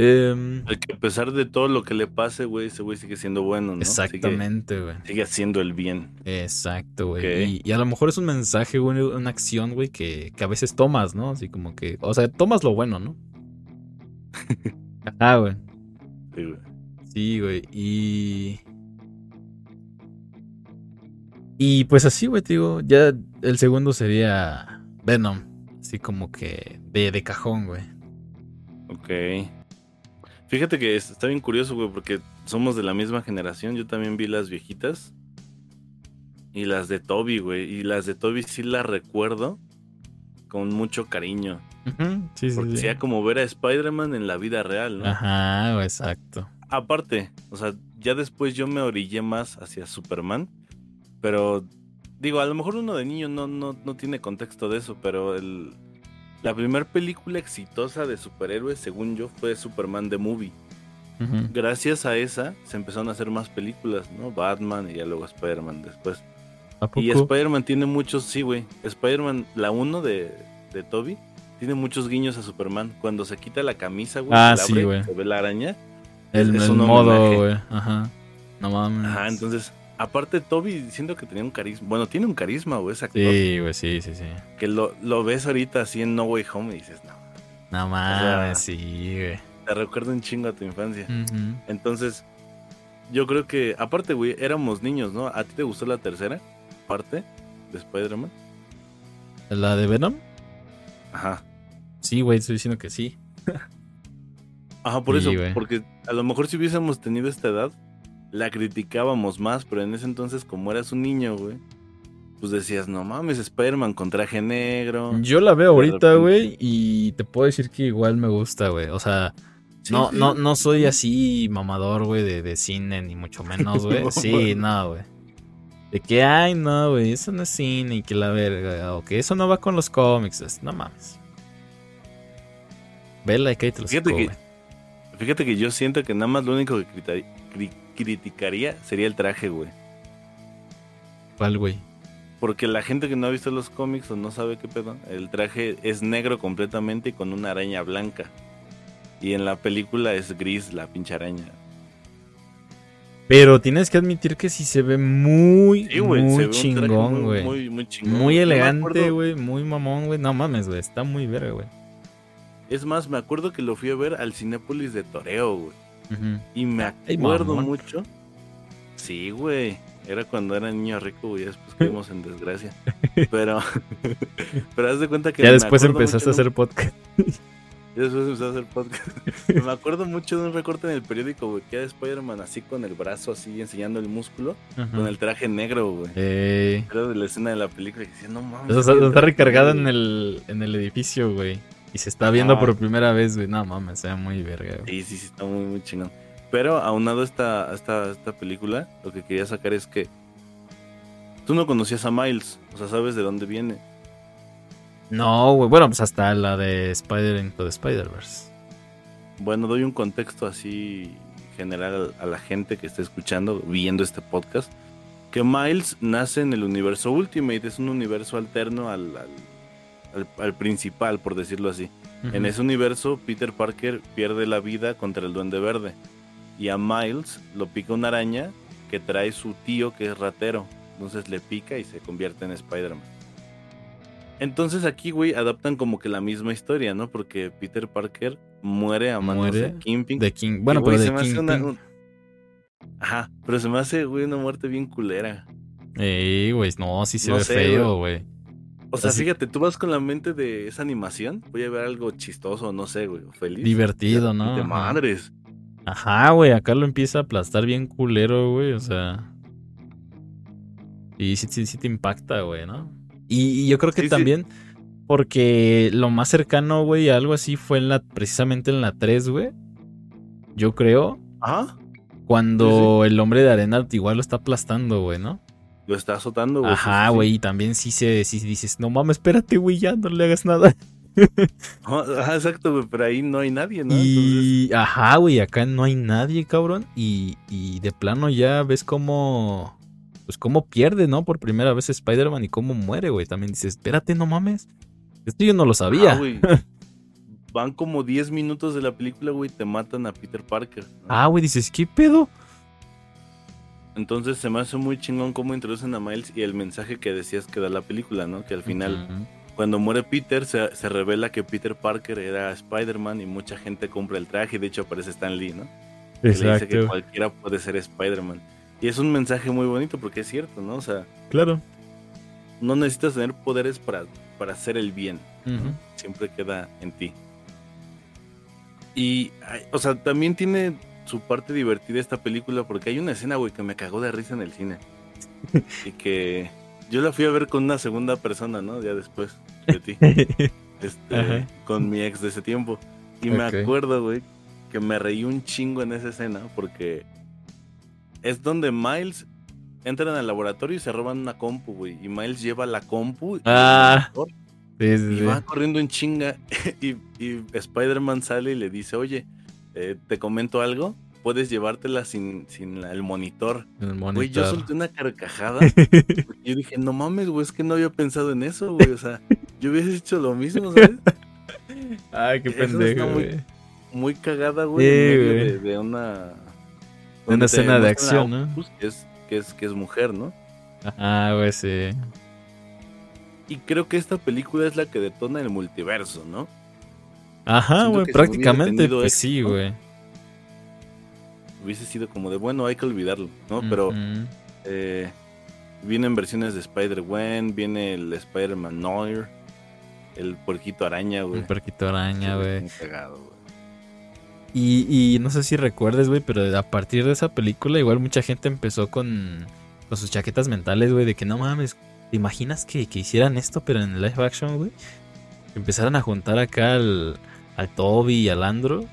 Eh, que a pesar de todo lo que le pase, güey, ese güey sigue siendo bueno, ¿no? Exactamente, güey. Sigue, haciendo el bien. Exacto, güey. Y, a lo mejor es un mensaje, güey, una acción, güey, que, que, a veces tomas, ¿no? Así como que, o sea, tomas lo bueno, ¿no? Ajá, güey. Sí, güey. Sí, güey. Y... Y pues así, güey, te digo, ya el segundo sería Venom. Así como que de, de cajón, güey. Ok. Fíjate que está bien curioso, güey, porque somos de la misma generación. Yo también vi las viejitas. Y las de Toby, güey. Y las de Toby sí las recuerdo con mucho cariño. sí, porque sí, sea como ver a Spider-Man en la vida real, ¿no? Ajá, exacto. Aparte, o sea, ya después yo me orillé más hacia Superman. Pero, digo, a lo mejor uno de niño no, no, no tiene contexto de eso, pero el, la primera película exitosa de superhéroes, según yo, fue Superman The Movie. Gracias a esa se empezaron a hacer más películas, ¿no? Batman y ya luego Spider-Man después. Y Spider-Man tiene muchos, sí, güey. Spider-Man, la 1 de, de Toby, tiene muchos guiños a Superman. Cuando se quita la camisa, güey, ah, se, ve la araña. El, el modo, güey. Ajá. No mames. Ajá, entonces aparte Toby diciendo que tenía un carisma. Bueno, tiene un carisma, güey, ese actor. Sí, güey, sí, sí, sí. Que lo, lo, ves ahorita así en No Way Home y dices, no. No mames, sí, güey. Te recuerda un chingo a tu infancia. Entonces, yo creo que, aparte, güey, éramos niños, ¿no? ¿A ti te gustó la tercera parte de Spider-Man? ¿La de Venom? Ajá. Sí, güey, estoy diciendo que sí. Ajá, por eso, porque a lo mejor si hubiésemos tenido esta edad, la criticábamos más, pero en ese entonces, como eras un niño, güey, pues decías, no mames, Spider-Man con traje negro. Yo la veo ahorita, güey, y te puedo decir que igual me gusta, güey. O sea, no, no, no soy así mamador, güey, de, de, cine, ni mucho menos, güey. sí, no, güey. De que, ay, no, güey, eso no es cine y que la verga, o que eso no va con los cómics, no mames. Vela y que te los fíjate que, fíjate que yo siento que nada más lo único que criticaría sería el traje, güey. ¿Cuál, güey? Porque la gente que no ha visto los cómics o no sabe qué pedo, el traje es negro completamente y con una araña blanca. Y en la película es gris la pinche araña. Pero tienes que admitir que sí se ve muy, muy, chingón, güey. Muy, muy, chingón. Muy elegante, güey. muy mamón, güey. No mames, güey. Está muy verga, güey. Es más, me acuerdo que lo fui a ver al Cinépolis de Toreo, güey. Y me acuerdo mucho. Sí, güey. Era cuando era niño rico, güey. Después caímos en desgracia. Pero, pero haz de cuenta que. Ya después empezaste a hacer podcast. Ya después empecé a hacer podcast. me acuerdo mucho de un recorte en el periódico, güey. Que era Spider-Man así con el brazo así enseñando el músculo. Con el traje negro, güey. Era de la escena de la película. Que decía, no mames. está, está recargada en el, en el edificio, güey. Y se está viendo por primera vez, güey. No mames, se ve muy verga, güey. Sí, sí, sí, está muy, muy chingón. Pero aunado a esta, esta, esta película, lo que quería sacar es que tú no conocías a Miles, o sea, sabes de dónde viene. No, güey. Bueno, pues hasta la de Spider into the Spider-Verse. Bueno, doy un contexto así general a la gente que está escuchando, viendo este podcast. Que Miles nace en el universo Ultimate, es un universo alterno al al, principal, por decirlo así. En ese universo, Peter Parker pierde la vida contra el Duende Verde. Y a Miles lo pica una araña que trae su tío que es ratero. Entonces le pica y se convierte en Spider-Man. Entonces aquí, güey, adaptan como que la misma historia, ¿no? Porque Peter Parker muere a manos de Kingpin. De King... Bueno, pero se me hace una, Ajá, pero se me hace, güey, una muerte bien culera. Ey, güey, no, sí se ve feo, güey. O sea, fíjate, tú vas con la mente de esa animación, voy a ver algo chistoso, no sé, güey, feliz. Divertido, ¿no? De madres. Ajá, güey, acá lo empieza a aplastar bien culero, güey, o sea. Y sí, sí, sí te impacta, güey, ¿no? Y, yo creo que también, porque lo más cercano, güey, a algo así fue en la, precisamente en la 3, güey. Yo creo. Ajá. Cuando el hombre de arena igual lo está aplastando, güey, ¿no? Lo está azotando, güey. Ajá, güey, y también sí se sí dices, no mames, espérate, güey, ya no le hagas nada. Ajá, exacto, güey, pero ahí no hay nadie, ¿no? Y, ajá, güey, acá no hay nadie, cabrón. Y, y de plano ya ves cómo, pues cómo pierde, ¿no? Por primera vez Spider-Man y cómo muere, güey. También dices, espérate, no mames. Esto yo no lo sabía. güey. Van como 10 minutos de la película, güey, te matan a Peter Parker. Ah, güey, dices, ¿qué pedo? Entonces se me hace muy chingón cómo introducen a Miles y el mensaje que decías que da la película, ¿no? Que al final cuando muere Peter, se, revela que Peter Parker era Spider-Man y mucha gente compra el traje. Y de hecho aparece Stan Lee, ¿no? Exacto. le dice que cualquiera puede ser Spider-Man. Y es un mensaje muy bonito porque es cierto, ¿no? O sea, claro. No necesitas tener poderes para, para hacer el bien. Siempre queda en ti. Y, o sea, también tiene su parte divertida esta película porque hay una escena, güey, que me cagó de risa en el cine. y que yo la fui a ver con una segunda persona, ¿no? Ya después de ti. Este, con mi ex de ese tiempo. Y me acuerdo, güey, que me reí un chingo en esa escena porque es donde Miles entran al laboratorio y se roban una compu, güey. Y Miles lleva la compu ah, y va corriendo en chinga. y, y Spider-Man sale y le dice, oye, eh, te comento algo puedes llevártela sin, sin el monitor. Güey, yo solté una carcajada. yo dije, no mames, güey, es que no había pensado en eso, güey. O sea, yo hubiese hecho lo mismo, ¿sabes? Ay, qué pendejo, güey. Muy, cagada, güey, de, una... De una escena de acción, ¿no? Que es, que, es, que es mujer, ¿no? Ah, güey, sí. Y creo que esta película es la que detona el multiverso, ¿no? Ajá, güey, prácticamente, pues sí, güey hubiese sido como de, bueno, hay que olvidarlo, ¿no? Pero eh, vienen versiones de Spider-Gwen, viene el Spider-Man Noir, el puerquito araña, güey. El puerquito araña, güey. Y, y no sé si recuerdes, güey, pero a partir de esa película igual mucha gente empezó con, con sus chaquetas mentales, güey, de que no mames, ¿te imaginas que, que hicieran esto pero en live action, güey? Empezaron a juntar acá al, al Toby y al Andro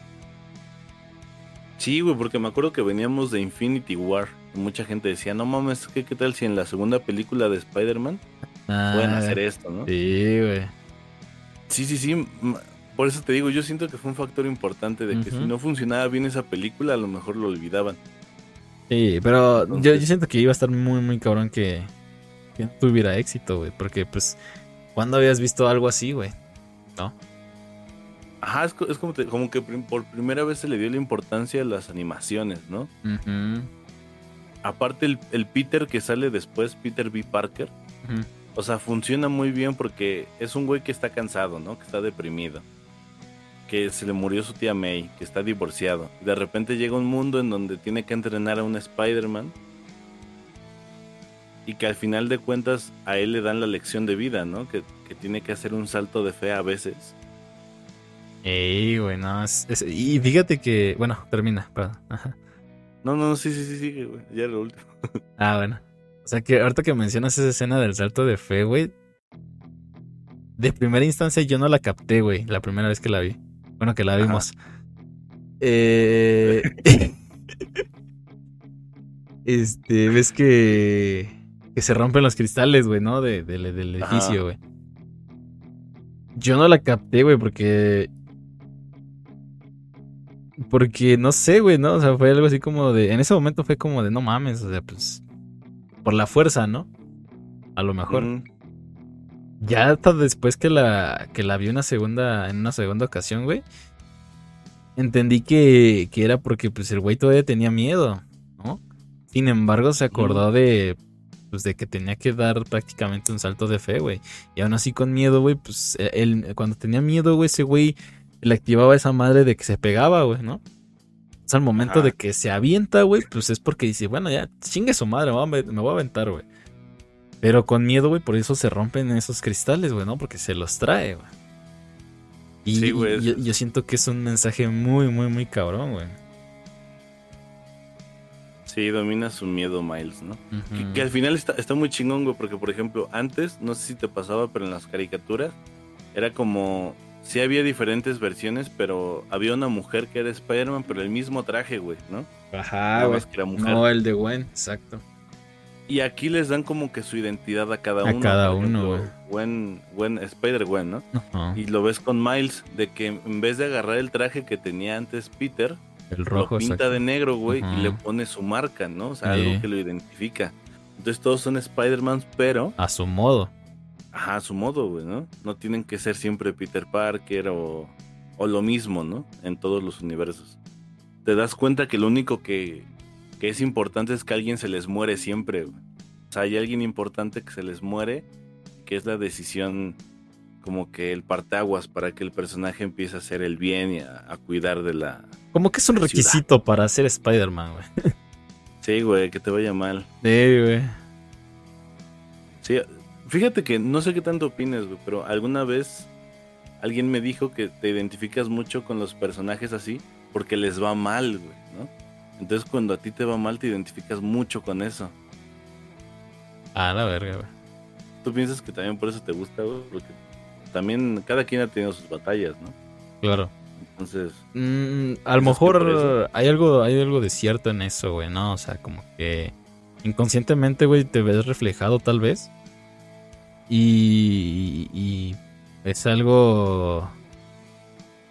Sí, güey, porque me acuerdo que veníamos de Infinity War. Y mucha gente decía, no mames, ¿qué, qué tal si en la segunda película de Spider-Man pueden ah, hacer esto, no? Sí, güey. Sí, sí, sí. Por eso te digo, yo siento que fue un factor importante de que si no funcionaba bien esa película, a lo mejor lo olvidaban. Sí, pero yo, yo, siento que iba a estar muy, muy cabrón que, que tuviera éxito, güey. Porque, pues, ¿cuándo habías visto algo así, güey? ¿No? Ajá, es, como, como, que por primera vez se le dio la importancia a las animaciones, ¿no? Aparte el, Peter que sale después, Peter B. Parker, o sea, funciona muy bien porque es un güey que está cansado, ¿no? Que está deprimido. Que se le murió su tía May, que está divorciado. De repente llega un mundo en donde tiene que entrenar a un Spider-Man. Y que al final de cuentas a él le dan la lección de vida, ¿no? Que, que tiene que hacer un salto de fe a veces Ey, güey, no. y fíjate que. Bueno, termina, perdón. No, no, sí, sí, sí, sí, güey. Ya lo último. ah, bueno. O sea que ahorita que mencionas esa escena del salto de fe, güey. De primera instancia yo no la capté, güey. La primera vez que la vi. Bueno, que la vimos. Eh. este, ves que. Que se rompen los cristales, güey, ¿no? De, del edificio, güey. Yo no la capté, güey, porque porque no sé, güey, ¿no? O sea, fue algo así como de. En ese momento fue como de no mames, o sea, pues. Por la fuerza, ¿no? A lo mejor. Ya hasta después que la, que la vi una segunda, en una segunda ocasión, güey. Entendí que, que era porque pues el güey todavía tenía miedo, ¿no? Sin embargo, se acordó de. Pues de que tenía que dar prácticamente un salto de fe, güey. Y aún así con miedo, güey, pues él, cuando tenía miedo, güey, ese güey le activaba esa madre de que se pegaba, güey, ¿no? O sea, al momento de que se avienta, güey, pues es porque dice, bueno, ya, chingue su madre, me voy a aventar, güey. Pero con miedo, güey, por eso se rompen esos cristales, güey, ¿no? Porque se los trae, güey. Y, sí, güey. Yo, siento que es un mensaje muy, muy, muy cabrón, güey. Sí, domina su miedo Miles, ¿no? que, al final está, está muy chingón, güey, porque por ejemplo, antes, no sé si te pasaba, pero en las caricaturas, era como sí había diferentes versiones, pero había una mujer que era Spider-Man, pero el mismo traje, güey, ¿no? Ajá, güey. No, el de Gwen, exacto. Y aquí les dan como que su identidad a cada uno. A cada uno, güey. Gwen, Gwen, Spider-Gwen, ¿no? Y lo ves con Miles, de que en vez de agarrar el traje que tenía antes Peter, el rojo, lo pinta de negro, güey, y le pone su marca, ¿no? O sea, algo que lo identifica. Entonces todos son Spider-Man, pero... A su modo. Ajá, a su modo, güey, ¿no? No tienen que ser siempre Peter Parker o, o lo mismo, ¿no? En todos los universos. Te das cuenta que lo único que, que es importante es que a alguien se les muere siempre, güey. O sea, hay alguien importante que se les muere, que es la decisión como que el partaguas para que el personaje empiece a hacer el bien y a, cuidar de la. Como que es un requisito para ser Spider-Man, güey. Sí, güey, que te vaya mal. Sí, güey. Sí, fíjate que no sé qué tanto opines, güey, pero alguna vez alguien me dijo que te identificas mucho con los personajes así porque les va mal, güey, ¿no? Entonces cuando a ti te va mal te identificas mucho con eso. Ah, la verga, güey. ¿Tú piensas que también por eso te gusta, güey? Porque también cada quien ha tenido sus batallas, ¿no? Claro. Entonces. Mm, a lo mejor hay algo, hay algo de cierto en eso, güey, ¿no? O sea, como que inconscientemente, güey, te ves reflejado tal vez. Y, y es algo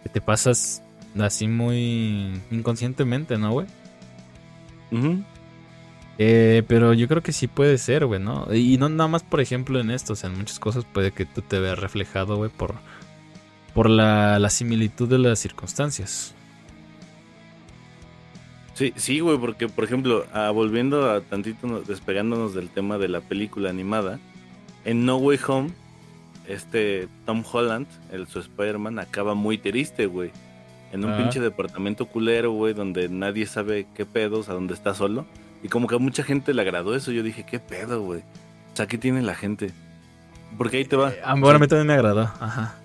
que te pasas así muy inconscientemente, ¿no, güey? eh, pero yo creo que sí puede ser, güey, ¿no? Y no nada más, por ejemplo, en esto, o sea, en muchas cosas puede que tú te veas reflejado, güey, por por la, similitud de las circunstancias. Sí, sí, güey, porque por ejemplo, ah, volviendo a tantito, despegándonos del tema de la película animada, en No Way Home, este Tom Holland, el su Spider-Man, acaba muy triste, güey. En un pinche departamento culero, güey, donde nadie sabe qué pedos, a dónde está solo. Y como que a mucha gente le agradó eso. Yo dije, ¿qué pedo, güey? O sea, ¿qué tiene la gente? Porque ahí te va. Eh, a mí también me agradó, ajá.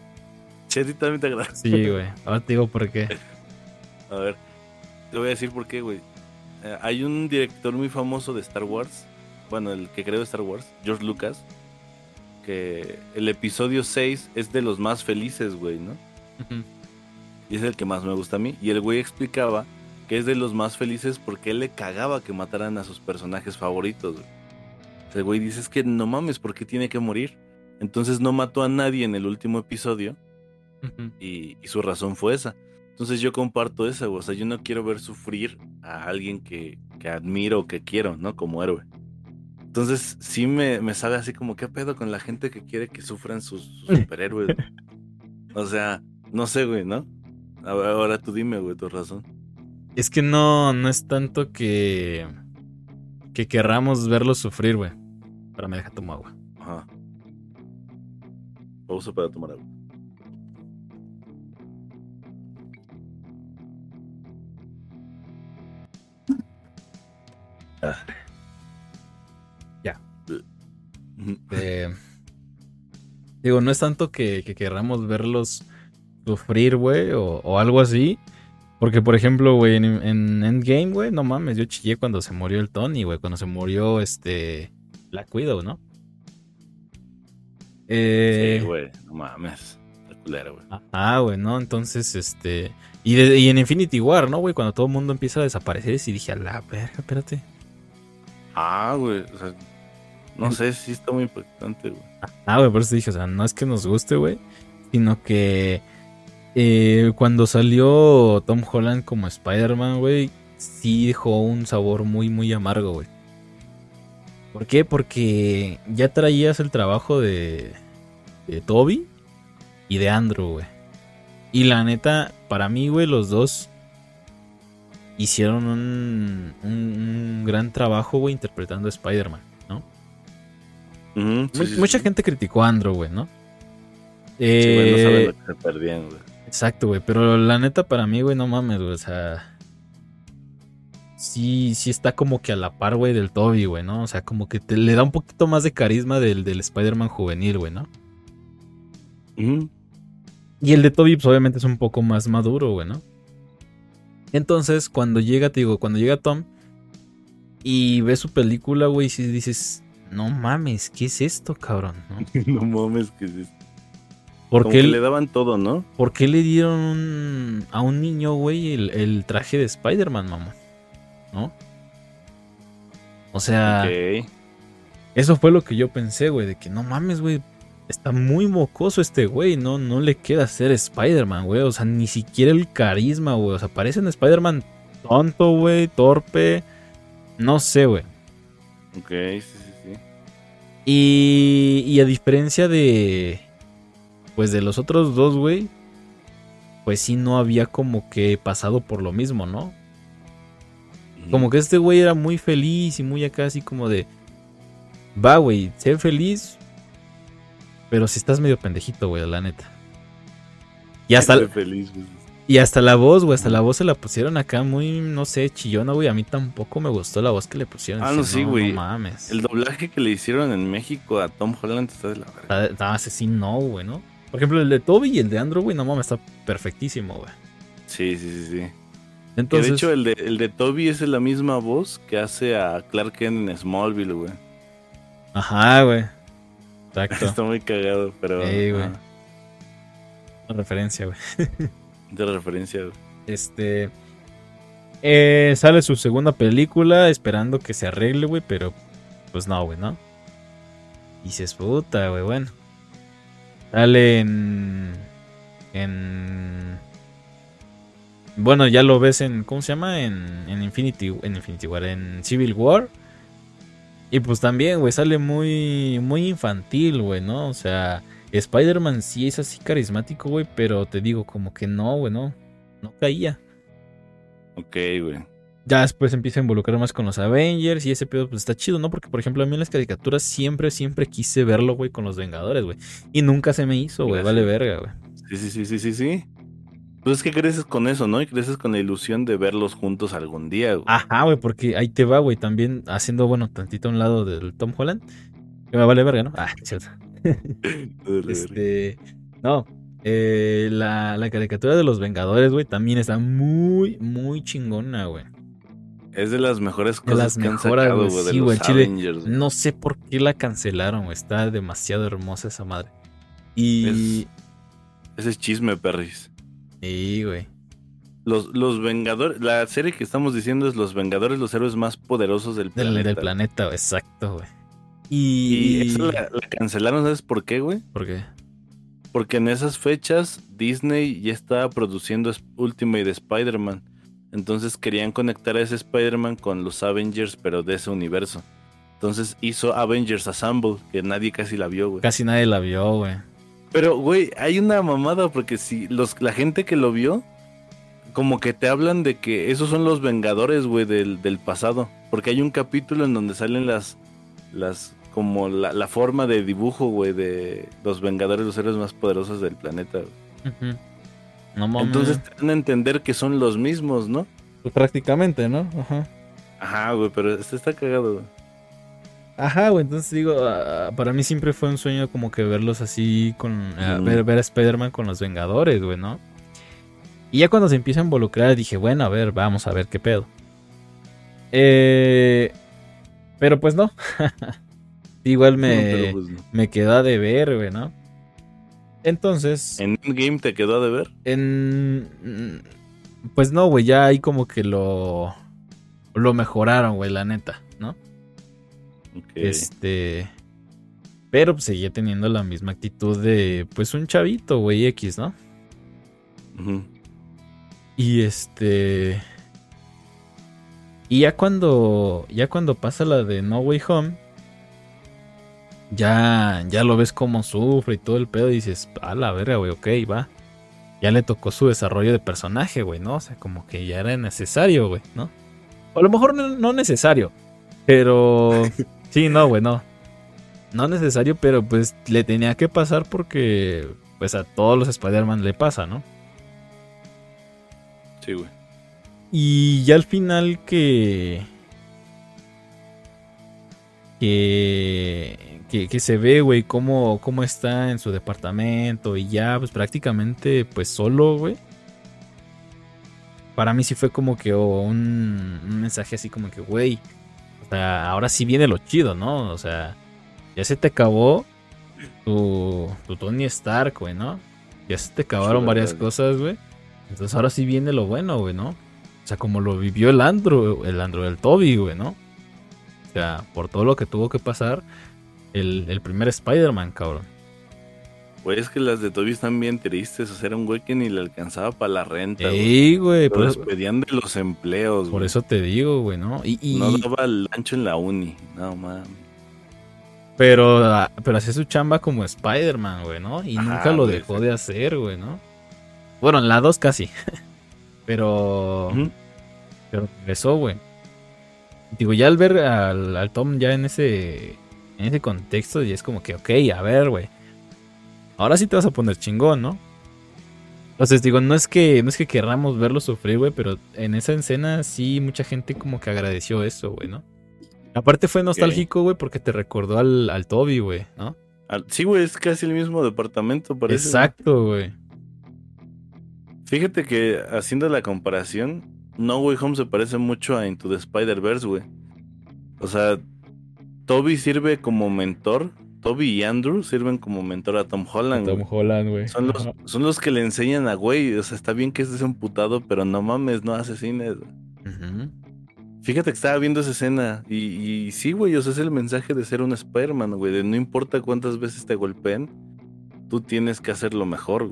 Sí, a ti también te agrada. Sí, güey. Ahora te digo por qué. A ver, te voy a decir por qué, güey. Eh, hay un director muy famoso de Star Wars. Bueno, el que creó Star Wars, George Lucas. Que el episodio 6 es de los más felices, güey, ¿no? Y es el que más me gusta a mí. Y el güey explicaba que es de los más felices porque él le cagaba que mataran a sus personajes favoritos. Güey. El güey dice, es que no mames, ¿por qué tiene que morir? Entonces no mató a nadie en el último episodio y, su razón fue esa. Entonces yo comparto esa, o sea, yo no quiero ver sufrir a alguien que, que admiro o que quiero, ¿no? Como héroe. Entonces sí me, me sale así como, ¿qué pedo con la gente que quiere que sufran sus, superhéroes? o sea, no sé, güey, ¿no? Ahora tú dime, güey, tu razón. Es que no, no es tanto que, que querramos verlos sufrir, güey. Para me deja tomar agua. Ajá. Pausa para tomar agua. Ya. Eh, digo, no es tanto que, queramos verlos sufrir, güey, o, algo así. Porque, por ejemplo, güey, en, Endgame, güey, no mames, yo chillé cuando se murió el Tony, güey, cuando se murió este. La Cuido, ¿no? Eh, sí, güey, no mames. La culera, güey. Ah, güey, ¿no? Entonces, este. Y, en Infinity War, ¿no, güey? Cuando todo el mundo empieza a desaparecer, y dije, a la verga, espérate. Ah, güey, o sea, no sé, sí está muy impactante, güey. Ah, güey, por eso dije, o sea, no es que nos guste, güey, sino que eh, cuando salió Tom Holland como Spider-Man, güey, sí dejó un sabor muy, muy amargo, güey. ¿Por qué? Porque ya traías el trabajo de, de Toby y de Andrew, güey. Y la neta, para mí, güey, los dos hicieron un, un, gran trabajo, güey, interpretando a Spider-Man, mucha gente criticó a Andrew, güey, ¿no? sí, güey, no saben eh, lo que se perdían, güey. Exacto, güey, pero la neta para mí, güey, no mames, güey, o sea... Sí, sí está como que a la par, güey, del Toby, güey, ¿no? O sea, como que te, le da un poquito más de carisma del, del Spider-Man juvenil, güey, ¿no? Y el de Toby, pues obviamente es un poco más maduro, güey, ¿no? Entonces, cuando llega, te digo, cuando llega Tom y ve su película, güey, y dices, no mames, ¿qué es esto, cabrón? No, mames, ¿qué es esto? ¿Por qué le daban todo, no? ¿Por qué le dieron a un niño, güey, el, traje de Spider-Man, mamá? ¿No? O sea, eso fue lo que yo pensé, güey, de que no mames, güey, está muy mocoso este güey, no, no le queda ser Spider-Man, güey, o sea, ni siquiera el carisma, güey, o sea, parece un Spider-Man tonto, güey, torpe, no sé, güey. Ok, sí. Y, y a diferencia de, pues de los otros dos, güey, pues sí no había como que pasado por lo mismo, ¿no? Como que este güey era muy feliz y muy acá así como de, va, güey, sé feliz, pero si estás medio pendejito, güey, la neta. Y hasta, feliz, y hasta la voz, güey, hasta la voz se la pusieron acá muy, no sé, chillona, güey. A mí tampoco me gustó la voz que le pusieron. Ah, no, sí, güey. No, mames. El doblaje que le hicieron en México a Tom Holland está de la verdad. Ah, sí, no, güey, ¿no? Por ejemplo, el de Toby y el de Andrew, güey, no mames, está perfectísimo, güey. Sí, sí, sí, sí. Entonces... de hecho, el de, el de Toby es la misma voz que hace a Clark Kent en Smallville, güey. Ajá, güey. Exacto. está muy cagado, pero... Sí, güey. Una referencia, güey. de referencia. Este... Eh, sale su segunda película esperando que se arregle, güey, pero pues no, güey, ¿no? Y dices, puta, güey, bueno. Sale en. En. Bueno, ya lo ves en. ¿Cómo se llama? En, en Infinity. En Infinity War. En Civil War. Y pues también, güey, sale muy. Muy infantil, güey, ¿no? O sea. Spider-Man sí es así carismático, güey. Pero te digo, como que no, güey, no. No caía. Ok, güey ya después empieza a involucrar más con los Avengers y ese pedo pues está chido, ¿no? Porque por ejemplo a mí en las caricaturas siempre, siempre quise verlo, güey, con los Vengadores, güey. Y nunca se me hizo, güey, vale verga, güey. Sí, sí, sí, sí, sí, sí. Pues es que creces con eso, ¿no? Y creces con la ilusión de verlos juntos algún día, güey. Ajá, güey, porque ahí te va, güey, también haciendo, bueno, tantito a un lado del Tom Holland. Que me vale verga, ¿no? Ah, cierto. este, no, eh, la, la, caricatura de los Vengadores, güey, también está muy, muy chingona, güey. Es de las mejores cosas que han sacado, güey, de los Avengers, No sé por qué la cancelaron, güey. Está demasiado hermosa esa madre. Y. Ese es chisme, perris. Sí, güey. Los, los Vengadores, la serie que estamos diciendo es Los Vengadores, los héroes más poderosos del planeta. Del planeta, exacto, güey. Y, y la, la, cancelaron, ¿sabes por qué, güey? ¿Por qué? Porque en esas fechas Disney ya estaba produciendo Ultimate Spider-Man. Entonces querían conectar a ese Spider-Man con los Avengers, pero de ese universo. Entonces hizo Avengers Assemble, que nadie casi la vio, güey. Casi nadie la vio, güey. Pero, güey, hay una mamada, porque si los, la gente que lo vio, como que te hablan de que esos son los Vengadores, güey, del, del pasado. Porque hay un capítulo en donde salen las, las como la, forma de dibujo, güey, de los Vengadores, los héroes más poderosos del planeta. Güey. Entonces te dan a entender que son los mismos, ¿no? Pues prácticamente, ¿no? Ajá. Ajá, güey, pero este está cagado, güey. Ajá, güey, entonces digo, ah, para mí siempre fue un sueño como que verlos así con... ver, ver, a Spider-Man con los Vengadores, güey, ¿no? Y ya cuando se empieza a involucrar dije, bueno, a ver, vamos a ver qué pedo. Eh, pero pues no. Igual me, pues me quedó de ver, güey, ¿no? Entonces. ¿En game te quedó de ver? En. Pues no, güey, ya ahí como que lo. Lo mejoraron, güey, la neta, ¿no? Este. Pero pues, seguía teniendo la misma actitud de. Pues un chavito, güey, X, ¿no? Y este. Y ya cuando. Ya cuando pasa la de No Way Home ya, ya lo ves como sufre y todo el pedo y dices, a la verga, güey, ok, va. Ya le tocó su desarrollo de personaje, güey, ¿no? O sea, como que ya era necesario, güey, ¿no? O a lo mejor no, necesario, pero... sí, no, güey, no. No necesario, pero pues le tenía que pasar porque pues a todos los Spider-Man le pasa, ¿no? Sí, güey. Y ya al final que... Que que, se ve, güey, cómo, cómo está en su departamento y ya, pues prácticamente, pues solo, güey. Para mí sí fue como que oh, un, mensaje así como que, güey, o sea, ahora sí viene lo chido, ¿no? O sea, ya se te acabó tu, tu Tony Stark, güey, ¿no? Ya se te acabaron varias cosas, güey. Entonces ahora sí viene lo bueno, güey, ¿no? O sea, como lo vivió el Andrew, el Andrew del Toby, güey, ¿no? O sea, por todo lo que tuvo que pasar el, el primer Spider-Man, cabrón. Güey, es que las de Toby están bien tristes. O sea, era un güey que ni le alcanzaba para la renta. Sí, güey. Pero despedían de los empleos, Por eso te digo, güey, ¿no? Y, No daba el ancho en la uni. No, man. Pero, ah, pero hacía su chamba como Spider-Man, güey, ¿no? Y nunca lo dejó de hacer, güey, ¿no? Bueno, en la 2 casi. pero. Pero regresó, güey. Digo, ya al ver al, al Tom ya en ese. En ese contexto, y es como que, ok, a ver, güey ahora sí te vas a poner chingón, ¿no? Entonces digo, no es que no es que querramos verlo sufrir, güey, pero en esa escena sí mucha gente como que agradeció eso, güey, ¿no? Aparte fue nostálgico, güey, porque te recordó al, al Toby, güey, ¿no? Sí, güey, es casi el mismo departamento, parece. Exacto, güey. Fíjate que haciendo la comparación, No Way Home se parece mucho a Into the Spider-Verse, güey. O sea, Toby sirve como mentor Toby y Andrew sirven como mentor a Tom Holland. Tom Holland, güey. Son los, son los que le enseñan a güey. O sea, está bien que estés emputado, pero no mames, no asesines. Fíjate que estaba viendo esa escena. Y, y sí, güey, o sea, es el mensaje de ser un Spider-Man, güey. De no importa cuántas veces te golpeen, tú tienes que hacerlo mejor.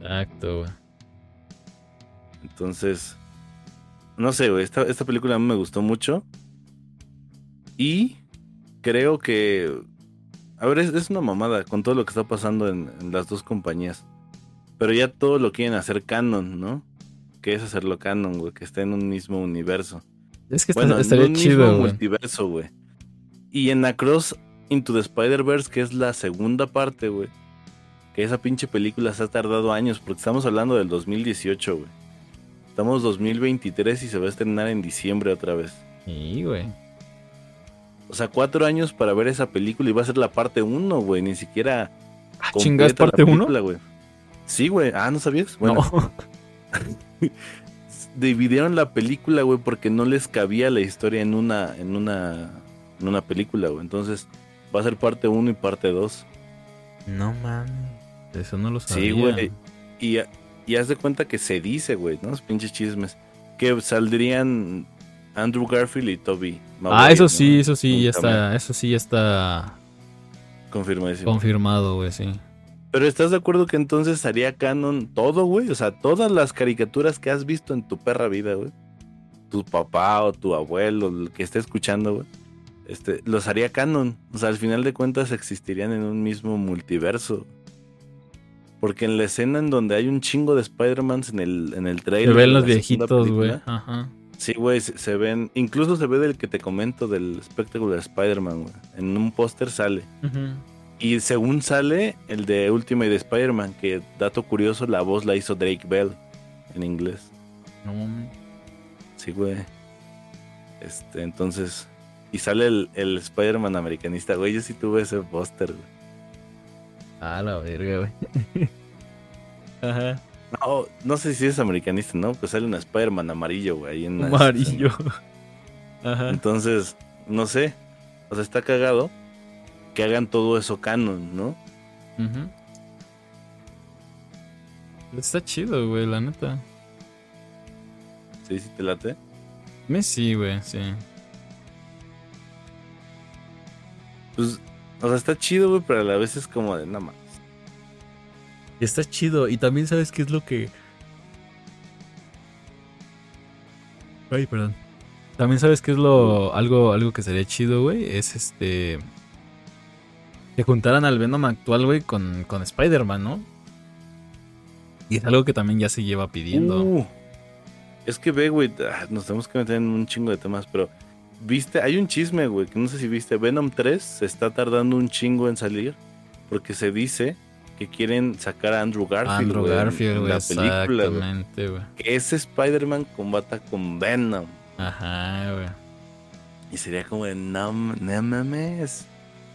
Exacto, güey. Entonces, no sé, güey. Esta, esta película a mí me gustó mucho. Y creo que. A ver, es, una mamada con todo lo que está pasando en, las dos compañías. Pero ya todo lo quieren hacer canon, ¿no? Que es hacerlo canon, güey, que esté en un mismo universo. Es que bueno, estaría en un chido, mismo multiverso, güey. Y en Across Into the Spider-Verse, que es la segunda parte, güey. Que esa pinche película se ha tardado años, porque estamos hablando del 2018, güey. Estamos 2023 y se va a estrenar en diciembre otra vez. Sí, güey. O sea, cuatro años para ver esa película y va a ser la parte uno, güey. Ni siquiera. Ah, ¿Chingas parte uno? Sí, güey. Ah, ¿no sabías? Bueno. No. dividieron la película, güey, porque no les cabía la historia en una, en una, en una película, güey. Entonces, va a ser parte uno y parte dos. No mames. Eso no lo sabía. Sí, güey. Y, y haz de cuenta que se dice, güey, ¿no? Los pinches chismes. Que saldrían Andrew Garfield y Toby. ah, eso sí, eso sí, ya está, eso sí ya está confirmadísimo. Confirmado, güey, sí. Pero ¿estás de acuerdo que entonces haría canon todo, güey? O sea, todas las caricaturas que has visto en tu perra vida, güey. Tu papá o tu abuelo, el que esté escuchando, güey. Este, los haría canon. O sea, al final de cuentas existirían en un mismo multiverso. Porque en la escena en donde hay un chingo de Spider-Mans en el, en el trailer. Se ven los viejitos, güey. Ajá. Sí, güey, se, ven. Incluso se ve del que te comento del espectáculo de Spider-Man, güey. En un póster sale. Y según sale, el de Ultimate Spider-Man, que dato curioso, la voz la hizo Drake Bell en inglés. No Sí, güey. Este, entonces. Y sale el, el Spider-Man americanista, güey. Yo sí tuve ese póster, güey. Ah, la verga, güey. Ajá. No, no sé si es americanista, ¿no? Pues sale un Spider-Man amarillo, güey. En amarillo. Ajá. Entonces, no sé. O sea, está cagado que hagan todo eso canon, ¿no? Está chido, güey, la neta. ¿Sí, sí te late? Me sí, güey, sí. Pues, o sea, está chido, güey, pero a la vez es como de nada más. Está chido. Y también sabes qué es lo que... Ay, perdón. También sabes qué es lo... Algo, algo que sería chido, güey. Es este... Que juntaran al Venom actual, güey, con, con Spider-Man, ¿no? Y es algo que también ya se lleva pidiendo. Uh, es que ve, güey, ah, nos tenemos que meter en un chingo de temas, pero viste, hay un chisme, güey, que no sé si viste, Venom 3 se está tardando un chingo en salir, porque se dice que quieren sacar a Andrew Garfield. Andrew Garfield, la película, exactamente, güey. Ese Spider-Man combata con Venom. Ajá, güey. Y sería como de no, no mames.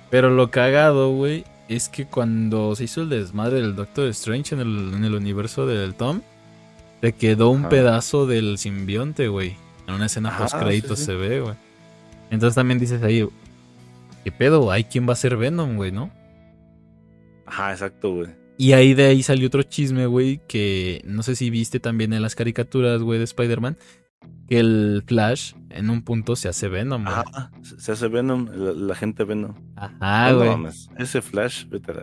Pero lo cagado, güey, es que cuando se hizo el desmadre del Doctor Strange en el, en el universo del Tom, le quedó un pedazo del simbionte, güey. En una escena post créditos se ve, güey. Entonces también dices ahí, ¿qué pedo? ¿Hay quién va a ser Venom, güey, no? Ajá, exacto, güey. Y ahí de ahí salió otro chisme, güey, que no sé si viste también en las caricaturas, güey, de Spider-Man, que el Flash en un punto se hace Venom, güey. Ajá, se hace Venom, la, gente Venom. Ajá, güey. ese Flash, vete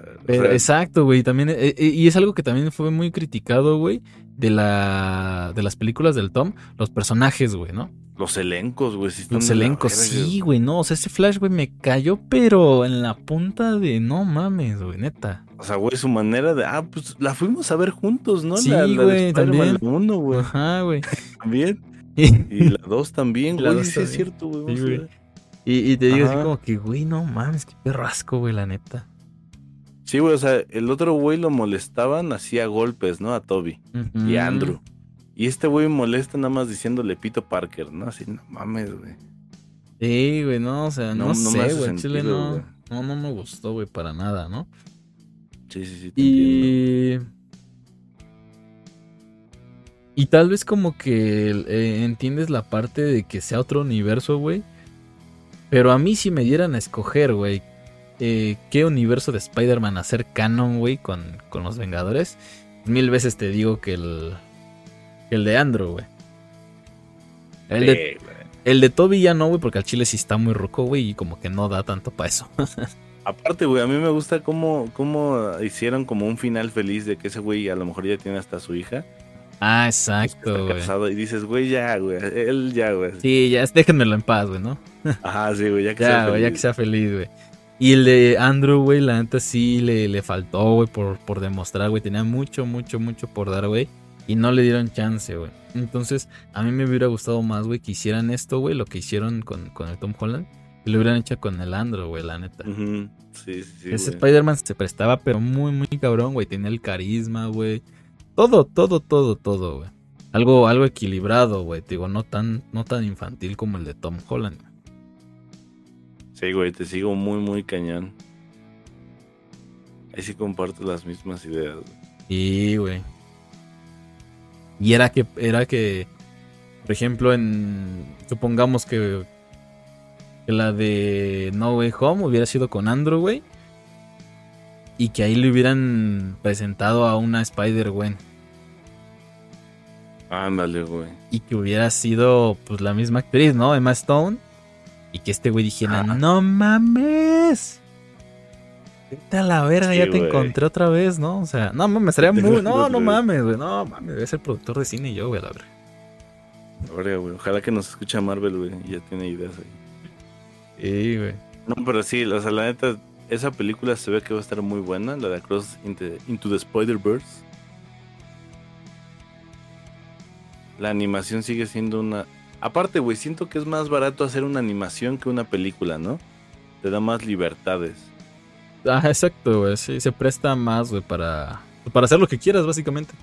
exacto, güey, también eh, eh, y es algo que también fue muy criticado, güey, de la de las películas del Tom, los personajes, güey, ¿no? Los elencos, güey. los elencos, sí, güey, no, o sea, ese Flash, güey, me cayó, pero en la punta de no mames, güey, neta. O sea, güey, su manera de, ah, pues la fuimos a ver juntos, ¿no? Sí, güey, también. Uno, güey. Ajá, güey. también. y la dos también, güey, sí es cierto, güey. Sí, Y, y, te digo así como que, güey, no mames, qué perrasco, güey, la neta. Sí, güey, o sea, el otro güey lo molestaban, hacía golpes, ¿no? A Toby y a Andrew. Y este güey molesta nada más diciéndole Pito Parker, ¿no? Así, no mames, güey. Sí, güey, no, o sea, no, sé, güey. Chile no, no, no me gustó, güey, para nada, ¿no? Sí, sí, sí. y. Y tal vez como que eh, entiendes la parte de que sea otro universo, güey. Pero a mí si me dieran a escoger, güey, eh, qué universo de Spider-Man hacer canon, güey, con, con los Vengadores, mil veces te digo que el, el de Andrew, güey. El, de, el de Toby ya no, güey, porque al chile sí está muy roco, güey, y como que no da tanto para eso. Aparte, güey, a mí me gusta cómo, cómo hicieron como un final feliz de que ese güey a lo mejor ya tiene hasta su hija. Ah, exacto, güey. Y dices, güey, ya, güey, él ya, güey. Sí, ya, déjenmelo en paz, güey, ¿no? Ajá, sí, güey, ya que sea feliz. ya que sea feliz, güey. Y el de Andrew, güey, la neta sí le, le faltó, güey, por, por demostrar, güey. Tenía mucho, mucho, mucho por dar, güey. Y no le dieron chance, güey. Entonces, a mí me hubiera gustado más, güey, que hicieran esto, güey, lo que hicieron con, con el Tom Holland. Y lo hubieran hecho con el Andrew, güey, la neta. Sí, sí, Ese Spider-Man se prestaba, pero muy, muy cabrón, güey. Tenía el carisma, güey. Todo, todo, todo, todo, güey. Algo, algo equilibrado, güey. Digo, no tan, no tan infantil como el de Tom Holland. Sí, güey, te sigo muy, muy cañón. Ahí sí comparto las mismas ideas. Sí, güey. Y era que, era que, por ejemplo, en, supongamos que, que la de No Way Home hubiera sido con Andrew, güey. Y que ahí le hubieran presentado a una Spider-Gwen. Ándale, güey. Y que hubiera sido, pues, la misma actriz, ¿no? Emma Stone. Y que este güey dijera, no mames. Vete a la verga, ya te encontré otra vez, ¿no? O sea, no mames, sería muy. No, no mames, güey. No mames, debe ser productor de cine yo, güey, a la verga. Güey. Ojalá que nos escuche Marvel, güey. Ya tiene ideas ahí. Sí, güey. No, pero sí, o sea, la neta, esa película se ve que va a estar muy buena, la de Across into, the Spider-Verse. La animación sigue siendo una. Aparte, güey, siento que es más barato hacer una animación que una película, ¿no? Te da más libertades. Ah, exacto, güey. Sí, se presta más, güey, para, para hacer lo que quieras, básicamente.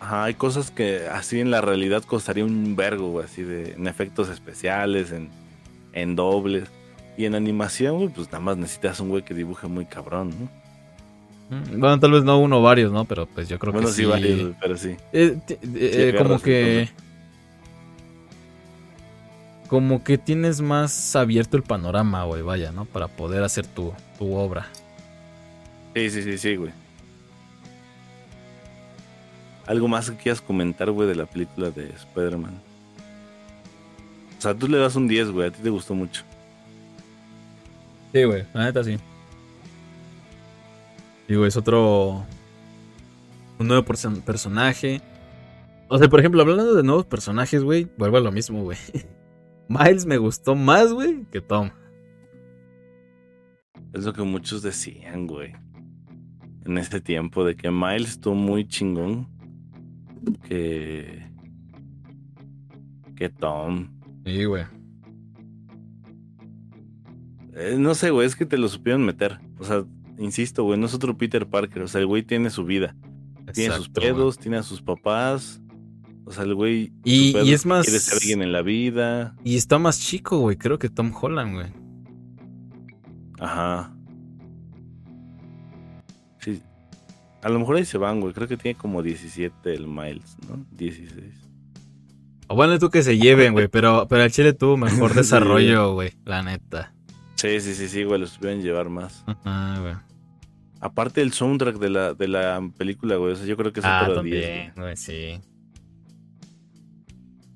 Ajá, hay cosas que así en la realidad costaría un vergo, güey, así de en efectos especiales, en, en dobles. Y en animación, güey, pues nada más necesitas un güey que dibuje muy cabrón, ¿no? Mm, bueno, tal vez no uno varios, ¿no? Pero pues yo creo que sí. Bueno, sí, varios, pero sí. Eh, eh, como que... Como que tienes más abierto el panorama, güey, vaya, ¿no? Para poder hacer tu, tu obra. Sí, sí, sí, sí, güey. ¿Algo más que quieras comentar, güey, de la película de Spider-Man? O sea, tú le das un 10, güey, a ti te gustó mucho. Sí, güey, la neta sí. Digo, es otro. Un nuevo personaje. O sea, por ejemplo, hablando de nuevos personajes, güey, vuelvo a lo mismo, güey. Miles me gustó más, güey, que Tom. Es lo que muchos decían, güey en este tiempo de que Miles estuvo muy chingón que que Tom. Sí, güey. Eh, no sé, güey, es que te lo supieron meter. O sea, insisto, güey, no es otro Peter Parker. O sea, el güey tiene su vida. tiene sus pedos, tiene a sus papás. O sea, el güey. Y, y es más. Quiere ser alguien en la vida. Y está más chico, güey. Creo que Tom Holland, güey. Ajá. A lo mejor ahí se van, güey. Creo que tiene como 17 el Miles, ¿no? 16. O bueno, tú que se lleven, güey. Pero, pero el Chile tuvo mejor desarrollo, güey. La neta. Sí, sí, sí, sí, güey. Los pueden llevar más. Ajá, güey. Aparte del soundtrack de la, de la película, güey. O sea, yo creo que es Ah, otro también, 10. güey, sí.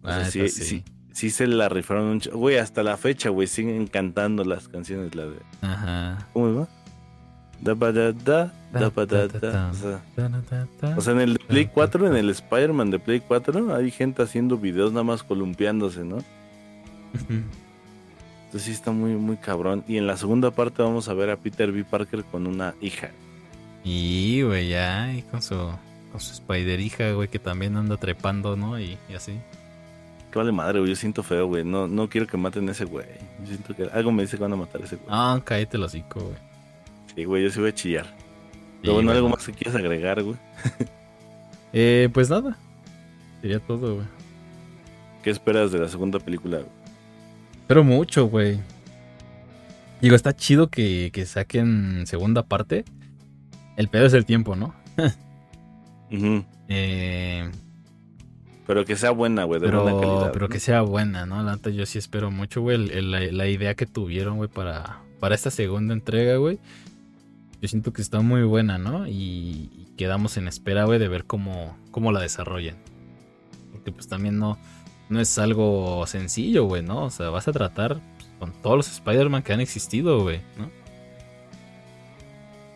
O sea, Ah, sí, sí, sí se la rifaron un Güey, hasta la fecha, güey, siguen cantando las canciones. La de... Ajá. ¿Cómo va? Da ba da da. O sea, o sea, en el de Play 4, en el Spider-Man de Play 4, hay gente haciendo videos nada más columpiándose, ¿no? Entonces sí está muy, muy cabrón. Y en la segunda parte vamos a ver a Peter B. Parker con una hija. Y, güey, ya, y con su, con su Spider hija, güey, que también anda trepando, ¿no? Y, y así. Que vale madre, güey. Yo siento feo, güey. No, no quiero que maten a ese güey. Yo siento que algo me dice que van a matar a ese güey. Ah, cállate el hocico, güey. Sí, güey, yo sí voy a chillar. Sí, Pero bueno, güey, algo más que quieras agregar, güey. Eh, pues nada. Sería todo, güey. ¿Qué esperas de la segunda película? güey? Pero mucho, güey. Digo, está chido que, que saquen segunda parte. El pedo es el tiempo, ¿no? Ujú. Eh, Pero que sea buena, güey, de pero, buena calidad. pero ¿no? que sea buena, ¿no? La yo sí espero mucho, güey. la, la idea que tuvieron, güey, para, para esta segunda entrega, güey. Yo siento que está muy buena, ¿no? Y, y quedamos en espera, güey, de ver cómo, cómo la desarrollan. Porque pues también no, no es algo sencillo, güey, ¿no? O sea, vas a tratar pues, con todos los Spider-Man que han existido, güey, ¿no?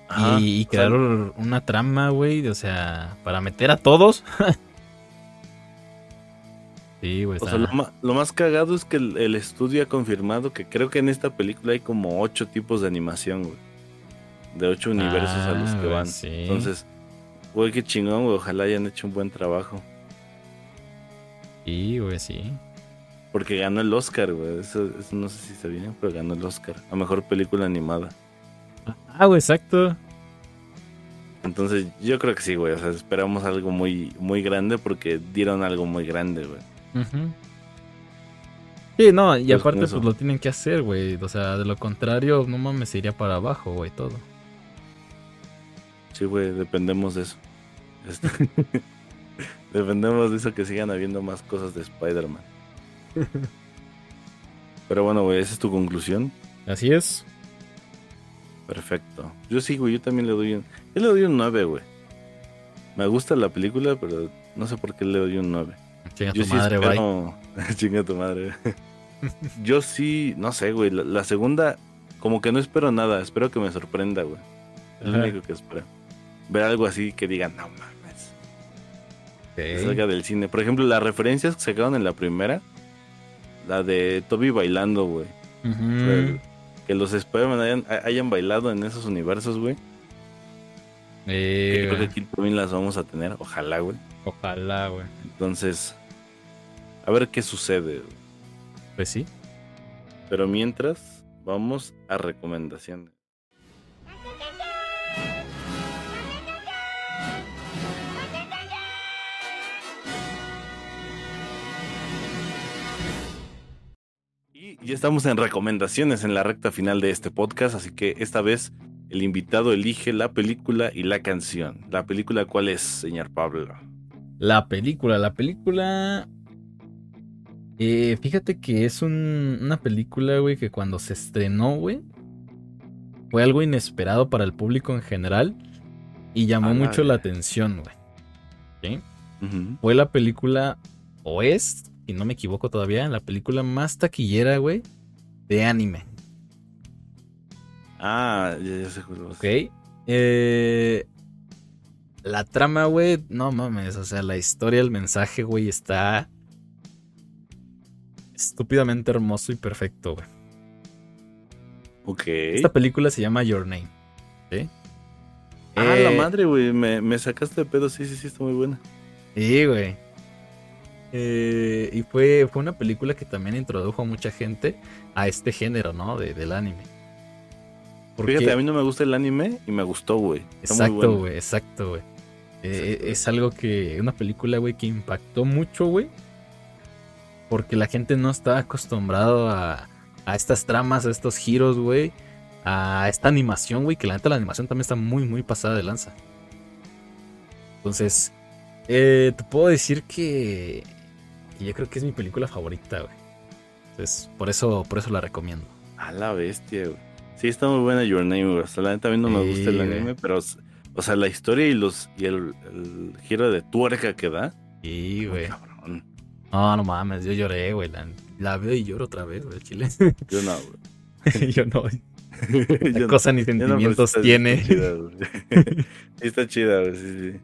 Ajá, y, y o sea, crear una trama, güey, o sea, para meter a todos. sí, güey. O está- sea, lo, ma- lo más cagado es que el, el estudio ha confirmado que creo que en esta película hay como ocho tipos de animación, güey. De ocho universos a los Ah, que van. sí. Entonces, güey, qué chingón, güey. Ojalá hayan hecho un buen trabajo. Sí, güey, sí. Porque ganó el Oscar, güey. Eso, eso no sé si se viene, pero ganó el Oscar. A mejor película animada. Ah, güey, exacto. Entonces, yo creo que sí, güey. O sea, esperamos algo muy, muy grande porque dieron algo muy grande, güey. Ujú. Sí, no, y Pues, aparte pues lo tienen que hacer, güey. O sea, de lo contrario, no mames, iría para abajo, güey, todo. Sí, güey, dependemos de eso. Este, dependemos de eso que sigan habiendo más cosas de Spider-Man. Pero bueno, güey, esa es tu conclusión. Así es. Perfecto. Yo sí, güey, yo también le doy un... Yo le doy un 9, güey. Me gusta la película, pero no sé por qué le doy un 9. Chinga Yo tu sí madre, bye. espero... Chinga tu madre. yo sí, no sé, güey. La, la segunda, como que no espero nada. Espero que me sorprenda, güey. Es lo único que espero. Ver algo así que digan, no mames. que salga del cine. Por ejemplo, las referencias que sacaron en la primera, la de Toby bailando, güey. O sea, que los Spider-Man hayan, hayan bailado en esos universos, güey. Eh, yo creo que aquí también las vamos a tener, ojalá, güey. Ojalá, güey. Entonces, a ver qué sucede. güey. Pues sí. Pero mientras, vamos a recomendaciones. Ya estamos en recomendaciones en la recta final de este podcast, así que esta vez el invitado elige la película y la canción. ¿La película cuál es, señor Pablo? La película, la película. eh, fíjate que es un- una película, güey, que cuando se estrenó, güey, fue algo inesperado para el público en general y llamó mucho la atención, güey. ¿Sí? Fue la película, o es, si no me equivoco todavía, la película más taquillera, güey, de anime. Ah, ya, ya sé cuál. ¿Ok? Eh, la trama, güey, no mames, o sea, la historia, el mensaje, güey, está estúpidamente hermoso y perfecto, güey. Ok. Esta película se llama Your Name. ¿sí? Ah, la Eh, madre, güey. Me, me sacaste de pedo. Sí, sí, sí, está muy buena. Sí, güey. Eh, y fue, fue una película que también introdujo a mucha gente a este género, ¿no? De, del anime. Porque- Fíjate, a mí no me gusta el anime y me gustó, güey. Exacto, bueno. güey, exacto, güey. Eh, Exacto. es algo que, una película, güey, que impactó mucho, güey. Porque la gente no está acostumbrado a, a estas tramas, a estos giros, güey. A esta animación, güey, que la neta la animación también está muy, muy pasada de lanza. Entonces, eh, te puedo decir que, que yo creo que es mi película favorita, güey. Entonces, por eso, por eso la recomiendo. A la bestia, güey. Sí, está muy buena Your Name, güey. La neta a mí no me gusta el anime, pero, o sea, la historia y los y el, giro de tuerca que da. Sí, güey. No, no mames, yo lloré, güey. La, veo y lloro otra vez, güey, chile. Yo no, güey. yo no. ¿Qué cosa ni sentimientos tiene. Está chida, güey. sí, está chida, güey, sí, sí.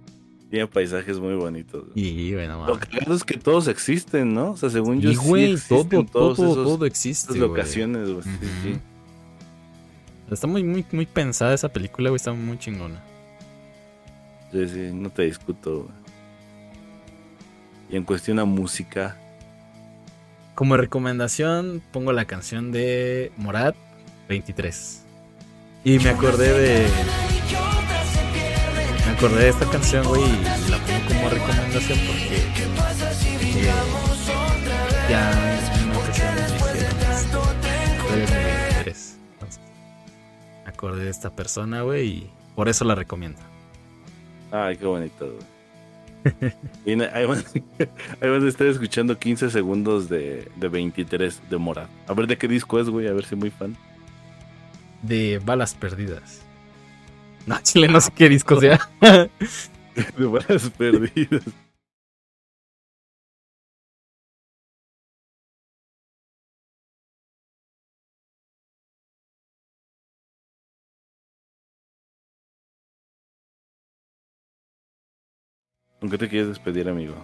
Tiene paisajes muy bonitos. Y, no mames. Lo que es que todos existen, ¿no? O sea, según yo, y, güey, todo, todo, todo existe. locaciones, güey. Sí, sí. Está muy, muy, muy pensada esa película, güey. Está muy chingona. Sí, sí, no te discuto, güey. Y en cuestión a música. Como recomendación, pongo la canción de Morat 23. Y me acordé de. Acordé de esta canción, güey, y la pongo como recomendación porque. Eh, ya Me acordé de esta persona, güey, y por eso la recomiendo. Ay, qué bonito, güey. y ahí van, a estar escuchando 15 segundos de, de 23 de Mora. A ver de qué disco es, güey, a ver si muy fan. De Balas Perdidas. No, chile, no sé qué disco sea. de Balas Perdidas. ¿Con qué te quieres despedir, amigo?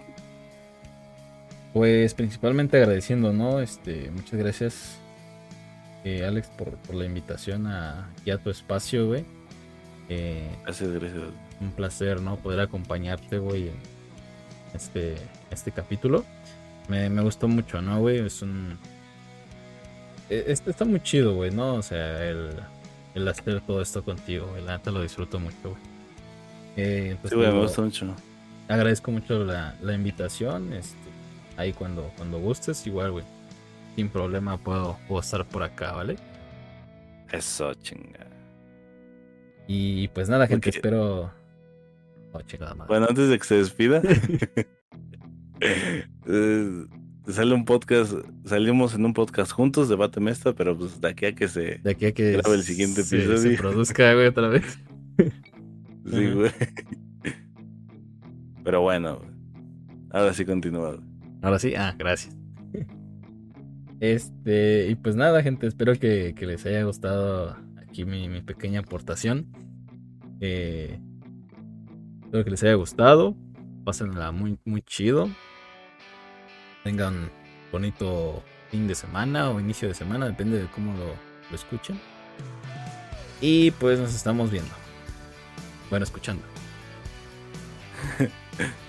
Pues principalmente agradeciendo, ¿no? Este, muchas gracias, eh, Alex, por, la invitación a, aquí a tu espacio, güey. Eh, gracias, gracias. Un placer, ¿no? Poder acompañarte, güey, en este, este capítulo. Me, gustó mucho, ¿no, güey? Es un... E, este está muy chido, güey, ¿no? O sea, el, el hacer todo esto contigo, güey. La neta lo disfruto mucho, güey. Eh, pues sí, güey, me gusta mucho agradezco mucho la, invitación. Este, ahí cuando, cuando gustes, igual, güey. Sin problema puedo, estar por acá, ¿vale? Eso, chinga. Y pues nada, gente, espero. Oh, bueno, antes de que se despida, eh, sale un podcast, salimos en un podcast juntos, debate mesta, pero pues de aquí a que se de aquí a que grabe el siguiente episodio. Se produzca, güey, otra vez. sí, güey. Pero bueno, ahora sí continúa. Ahora sí, ah, gracias. Este, y pues nada, gente, espero que, les haya gustado aquí mi, pequeña aportación. Eh, espero que les haya gustado. Pásenla muy, muy chido. Tengan bonito fin de semana o inicio de semana, depende de cómo lo, lo escuchen. Y pues nos estamos viendo. Bueno, escuchando.